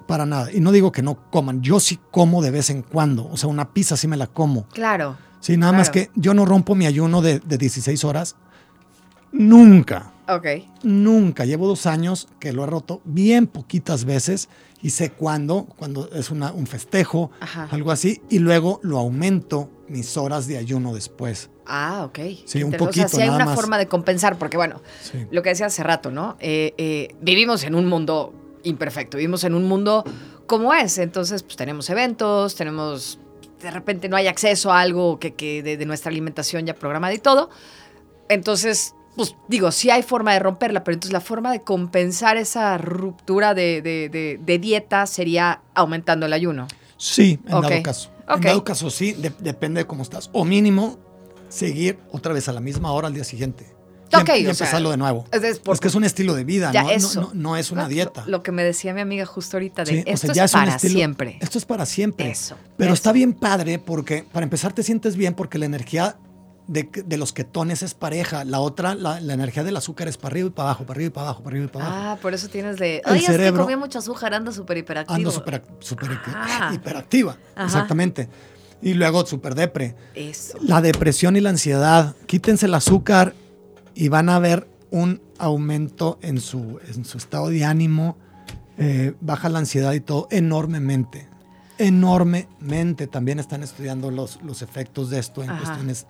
para nada. Y no digo que no coman, yo sí como de vez en cuando, o sea, una pizza sí me la como. Claro. Sí, nada más que yo no rompo mi ayuno de, de 16 horas. Nunca. Ok. Nunca. Llevo dos años que lo he roto bien poquitas veces y sé cuándo, cuando es una, un festejo, algo así, y luego lo aumento mis horas de ayuno después. Ah, ok. Sí, un poquito. O sea, sí hay una forma de compensar, porque bueno, lo que decía hace rato, ¿no? Eh, eh, vivimos en un mundo imperfecto, vivimos en un mundo como es, entonces pues tenemos eventos, tenemos, de repente no hay acceso a algo que, que de nuestra alimentación ya programada y todo. Entonces, pues digo, sí hay forma de romperla, pero entonces la forma de compensar esa ruptura de, dieta sería aumentando el ayuno. Sí, en dado caso. En dado caso, sí, depende de cómo estás. O mínimo, seguir otra vez a la misma hora al día siguiente. Ok, y, empezarlo de nuevo. Es, que es un estilo de vida, no, no, es una dieta. Lo que me decía mi amiga justo ahorita de esto es para siempre. Esto es para siempre. Eso. Pero está bien padre porque, para empezar, te sientes bien porque la energía de, los ketones es pareja. La otra, la, energía del azúcar es para arriba y para abajo, para arriba y para abajo, para arriba y para abajo. Ah, por eso tienes de. Ay, es que comí mucho azúcar, ando súper hiperactivo. Ando súper super ah. hiperactiva, exactamente. Y luego súper depre. Eso. La depresión y la ansiedad. Quítense el azúcar y van a ver un aumento en su, en su estado de ánimo. Eh, baja la ansiedad y todo enormemente. Enormemente. También están estudiando los, los efectos de esto en cuestiones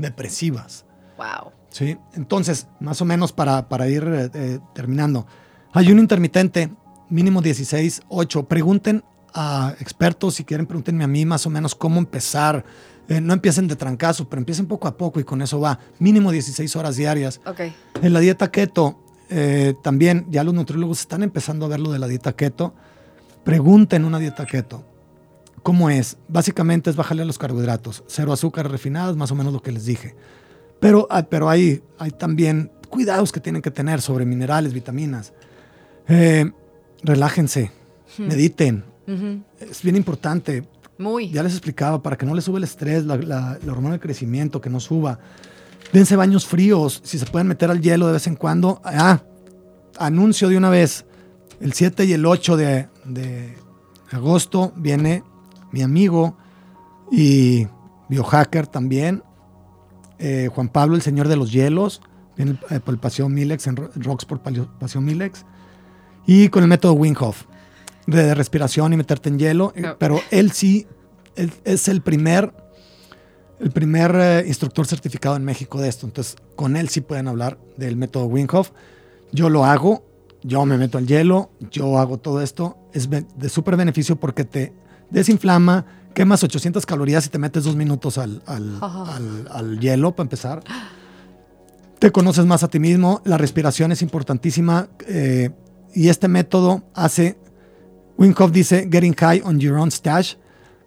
depresivas. Wow. Sí, entonces, más o menos para, para ir eh, eh, terminando. Ayuno intermitente, mínimo 16, 8. Pregunten a expertos, si quieren, pregúntenme a mí más o menos cómo empezar. Eh, no empiecen de trancazo, pero empiecen poco a poco y con eso va. Mínimo 16 horas diarias. Okay. En la dieta keto, también ya los nutriólogos están empezando a ver lo de la dieta keto. Pregunten una dieta keto. ¿Cómo es? Básicamente es bajarle a los carbohidratos, cero azúcar refinadas, más o menos lo que les dije. Pero, ah, pero hay, hay también cuidados que tienen que tener sobre minerales, vitaminas. Eh, relájense, mediten. Es bien importante. Muy. Ya les explicaba, para que no les sube el estrés, la, la, hormona de crecimiento, que no suba. Dense baños fríos, si se pueden meter al hielo de vez en cuando. Ah, anuncio de una vez, el 7 y el 8 de, de agosto viene mi amigo y biohacker también, eh, Juan Pablo, el señor de los hielos, viene eh, por el Paseo Milex, en Rocks por Paseo Milex, y con el método Winghoff, de respiración y meterte en hielo, eh, pero él sí es el primer, el primer instructor certificado en México de esto, entonces con él sí pueden hablar del método Winghoff. Yo lo hago, yo me meto al hielo, yo hago todo esto, es de súper beneficio porque te desinflama, quemas 800 calorías y te metes dos minutos al, al, hielo para empezar. Te conoces más a ti mismo, la respiración es importantísima eh, y este método hace, Winkoff dice, getting high on your own stash,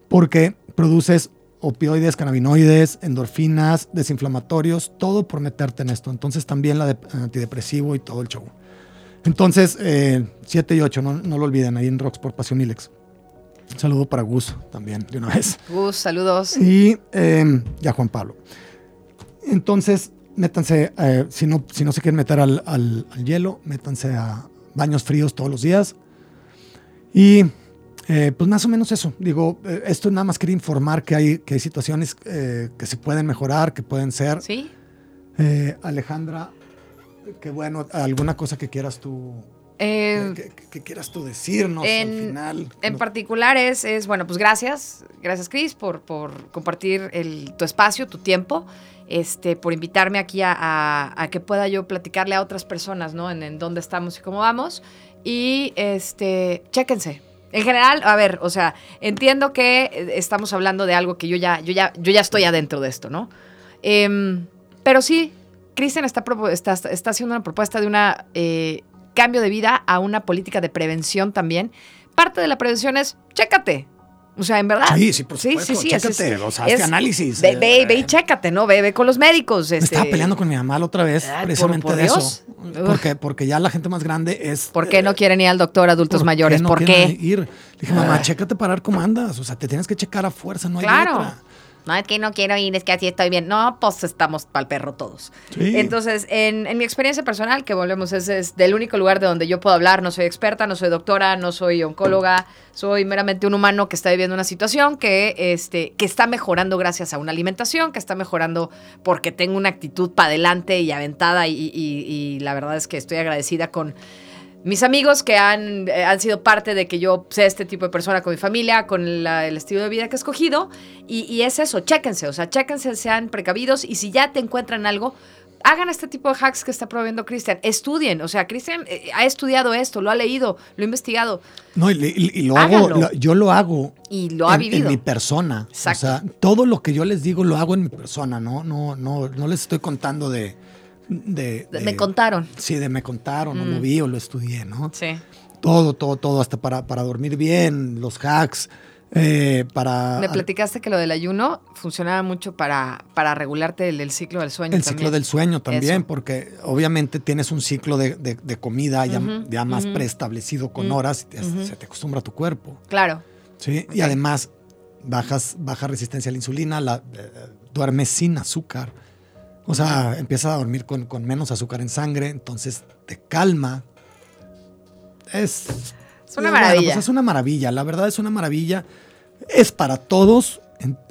porque produces opioides, cannabinoides, endorfinas, desinflamatorios, todo por meterte en esto. Entonces también la de antidepresivo y todo el show. Entonces, 7 eh, y 8, no, no, lo olviden, ahí en Rocks por Pasión Milex. Un saludo para Gus también, de una vez. Gus, saludos. Y eh, ya Juan Pablo. Entonces, métanse, eh, si, no, si no se quieren meter al, al, hielo, métanse a baños fríos todos los días. Y eh, pues más o menos eso. Digo, esto nada más quería informar que hay, que hay situaciones que se pueden mejorar, que pueden ser. Sí. Alejandra, qué bueno, alguna cosa que quieras tú eh, ¿Qué, quieras tú decirnos en, al final? En particular es, es, bueno, pues gracias, gracias Cris por, por compartir el, tu espacio, tu tiempo, este, por invitarme aquí a, a, que pueda yo platicarle a otras personas, ¿no? En, en, dónde estamos y cómo vamos. Y, este, chéquense. En general, a ver, o sea, entiendo que estamos hablando de algo que yo ya, yo ya, yo ya estoy adentro de esto, ¿no? Em, pero sí, Cristian está, está, está, haciendo una propuesta de una eh, cambio de vida a una política de prevención también. Parte de la prevención es, chécate. O sea, en verdad. Sí, sí, por supuesto. Sí, sí, sí. Chécate, o sea, hazte análisis. Ve, ve, ve, y chécate, ¿no? Ve, ve con los médicos. Este. estaba peleando con mi mamá la otra vez, precisamente de eso. Porque, porque ya la gente más grande es. ¿Por qué no eh, quieren ir al doctor adultos mayores? ¿Por qué? Ir? Le dije, mamá, chécate para ver cómo andas. O sea, te tienes que checar a fuerza, no hay claro. otra. No, es que no quiero ir, es que así estoy bien. No, pues estamos para el perro todos. Entonces, en, mi experiencia personal, que volvemos, es, es, del único lugar de donde yo puedo hablar. No soy experta, no soy doctora, no soy oncóloga. Soy meramente un humano que está viviendo una situación que, este, que está mejorando gracias a una alimentación, que está mejorando porque tengo una actitud para adelante y aventada. y la verdad es que estoy agradecida con mis amigos que han, eh, han, sido parte de que yo sea este tipo de persona con mi familia, con el estilo de vida que he escogido. Y, es eso, chéquense, o sea, chéquense, sean precavidos y si ya te encuentran algo, hagan este tipo de hacks que está promoviendo Cristian. Estudien, o sea, Cristian eh, ha estudiado esto, lo ha leído, lo ha investigado. No, y, lo hago, yo lo hago. Y lo ha en, vivido. En mi persona. O sea, todo lo que yo les digo lo hago en mi persona, ¿no? No, no, no les estoy contando de de, me contaron. Sí, de me contaron, o lo mm. vi o lo estudié, ¿no? Sí. Todo, todo, todo, hasta para, para dormir bien, los hacks, eh, para... Me platicaste que lo del ayuno funcionaba mucho para, para regularte el, ciclo del sueño. El ciclo del sueño también, porque obviamente tienes un ciclo de, de, comida ya, ya más preestablecido con horas y se te acostumbra tu cuerpo. Claro. Sí, y además bajas, baja resistencia a la insulina, la, eh, duermes sin azúcar. O sea, empiezas a dormir con, menos azúcar en sangre, entonces te calma. Es, es una maravilla. Pues es una maravilla, la verdad es una maravilla. Es para todos,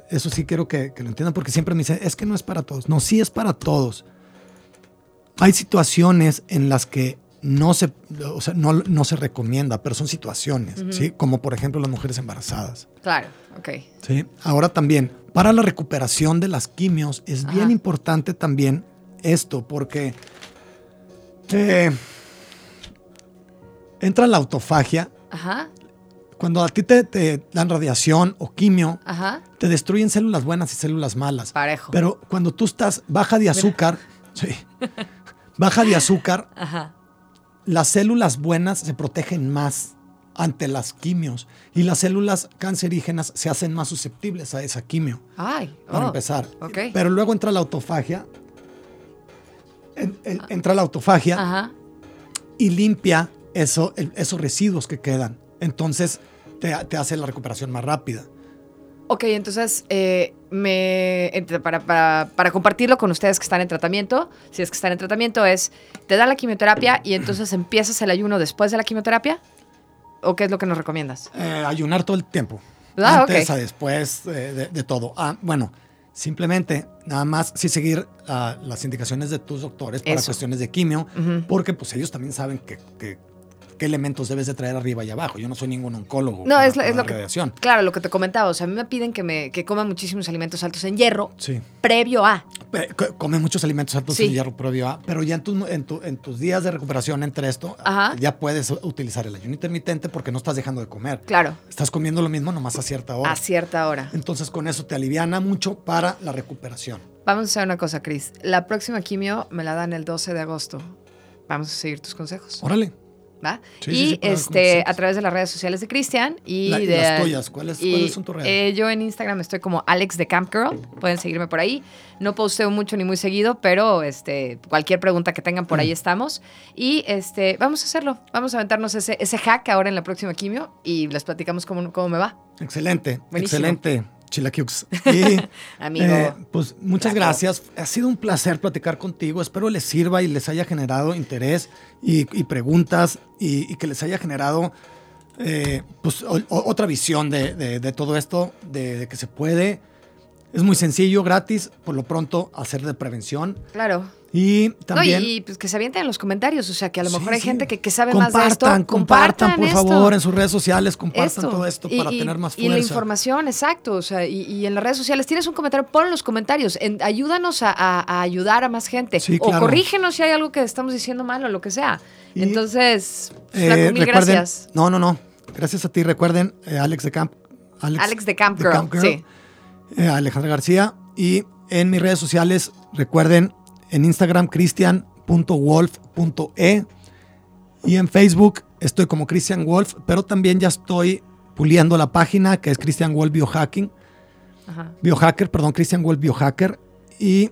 eso sí quiero que, lo entiendan porque siempre me dicen, es que no es para todos. No, sí es para todos. Hay situaciones en las que no se, o sea, no, se recomienda, pero son situaciones, ¿sí? Como por ejemplo las mujeres embarazadas. Claro, ok. Sí, ahora también, para la recuperación de las quimios es bien importante también esto, porque eh, entra la autofagia. Ajá. Cuando a ti te, dan radiación o quimio, te destruyen células buenas y células malas. Parejo. Pero cuando tú estás baja de azúcar, sí, baja de azúcar, Ajá las células buenas se protegen más ante las quimios y las células cancerígenas se hacen más susceptibles a esa quimio. Ay, para oh, empezar. okay. Pero luego entra la autofagia. entra la autofagia y limpia eso, esos residuos que quedan. Entonces te, te hace la recuperación más rápida. Ok, entonces, eh, me, para, para, para, compartirlo con ustedes que están en tratamiento, si es que están en tratamiento, es, te da la quimioterapia y entonces empiezas el ayuno después de la quimioterapia. ¿O qué es lo que nos recomiendas? Eh, ayunar todo el tiempo. Ah, Antes a después de, todo. Ah, bueno, simplemente nada más sí seguir ah, las indicaciones de tus doctores para cuestiones de quimio, porque pues ellos también saben que, que qué elementos debes de traer arriba y abajo. Yo no soy ningún oncólogo. No, es, lo que. Claro, lo que te comentaba. O sea, a mí me piden que, me, que coma muchísimos alimentos altos en hierro. Sí. Previo a. Come muchos alimentos altos en hierro previo a. Pero ya en, en, tus días de recuperación entre esto, ya puedes utilizar el ayuno intermitente porque no estás dejando de comer. Claro. Estás comiendo lo mismo nomás a cierta hora. A cierta hora. Entonces, con eso te aliviana mucho para la recuperación. Vamos a hacer una cosa, Cris. La próxima quimio me la dan el 12 de agosto. Vamos a seguir tus consejos. Órale y este, a través de las redes sociales de Cristian y de las tuyas, ¿cuáles, son tus redes? Eh, yo en Instagram estoy como Alex de Camp Girl, pueden seguirme por ahí. No posteo mucho ni muy seguido, pero este, cualquier pregunta que tengan por ahí mm. estamos. Y este, vamos a hacerlo, vamos a aventarnos ese, ese hack ahora en la próxima quimio y les platicamos cómo, cómo me va. Excelente, excelente. Chilaquiux. Y, Amigo. Eh, pues muchas gracias. Ha sido un placer platicar contigo. Espero les sirva y les haya generado interés y, preguntas y, que les haya generado eh, pues, otra visión de, todo esto, de, que se puede. Es muy sencillo, gratis, por lo pronto, hacer de prevención. Claro. Y también. y, pues que se avienten en los comentarios. O sea, que a lo mejor hay gente que, sabe más de esto. Compartan, compartan por favor, en sus redes sociales, compartan todo esto para tener más fuerza. Y la información, exacto. O sea, y, en las redes sociales, tienes un comentario, ponlo en los comentarios. ayúdanos a, ayudar a más gente. o corrígenos si hay algo que estamos diciendo mal o lo que sea. Entonces, eh, mil gracias. No, no, no. Gracias a ti. Recuerden, eh, Alex de Camp. Alex, de Camp Girl. sí. Eh, Alejandra García. Y en mis redes sociales, recuerden en Instagram cristian.wolf.e y en Facebook estoy como Christian Wolf, pero también ya estoy puliendo la página que es Christian Wolf Biohacking. Biohacker, perdón, Christian Wolf Biohacker. Y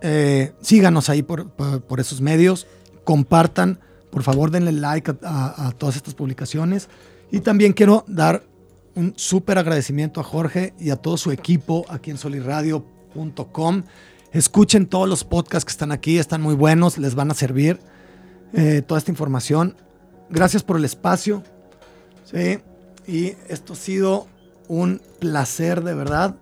eh, síganos ahí por, esos medios. Compartan, por favor, denle like a, todas estas publicaciones. Y también quiero dar un súper agradecimiento a Jorge y a todo su equipo aquí en soliradio.com Escuchen todos los podcasts que están aquí, están muy buenos, les van a servir eh, toda esta información. Gracias por el espacio. Sí, y esto ha sido un placer de verdad.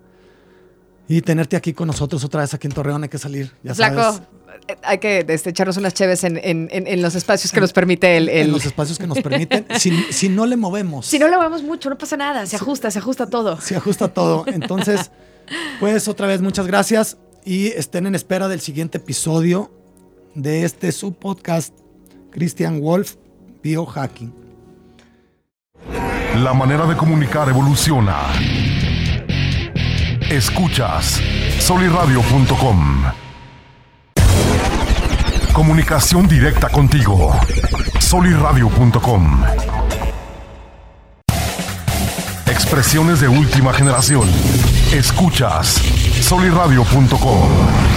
Y tenerte aquí con nosotros otra vez aquí en Torreón, hay que salir. Ya Flaco, hay que este, echarnos unas cheves en, los espacios que nos permite el, En los espacios que nos permiten, si, no le movemos. Si no le movemos mucho, no pasa nada, se ajusta, se ajusta todo. Se ajusta todo. Entonces, pues otra vez, muchas gracias y estén en espera del siguiente episodio de este subpodcast Christian Wolf Biohacking. La manera de comunicar evoluciona. Escuchas soliradio.com. Comunicación directa contigo. soliradio.com. Expresiones de última generación. Escuchas soliradio.com.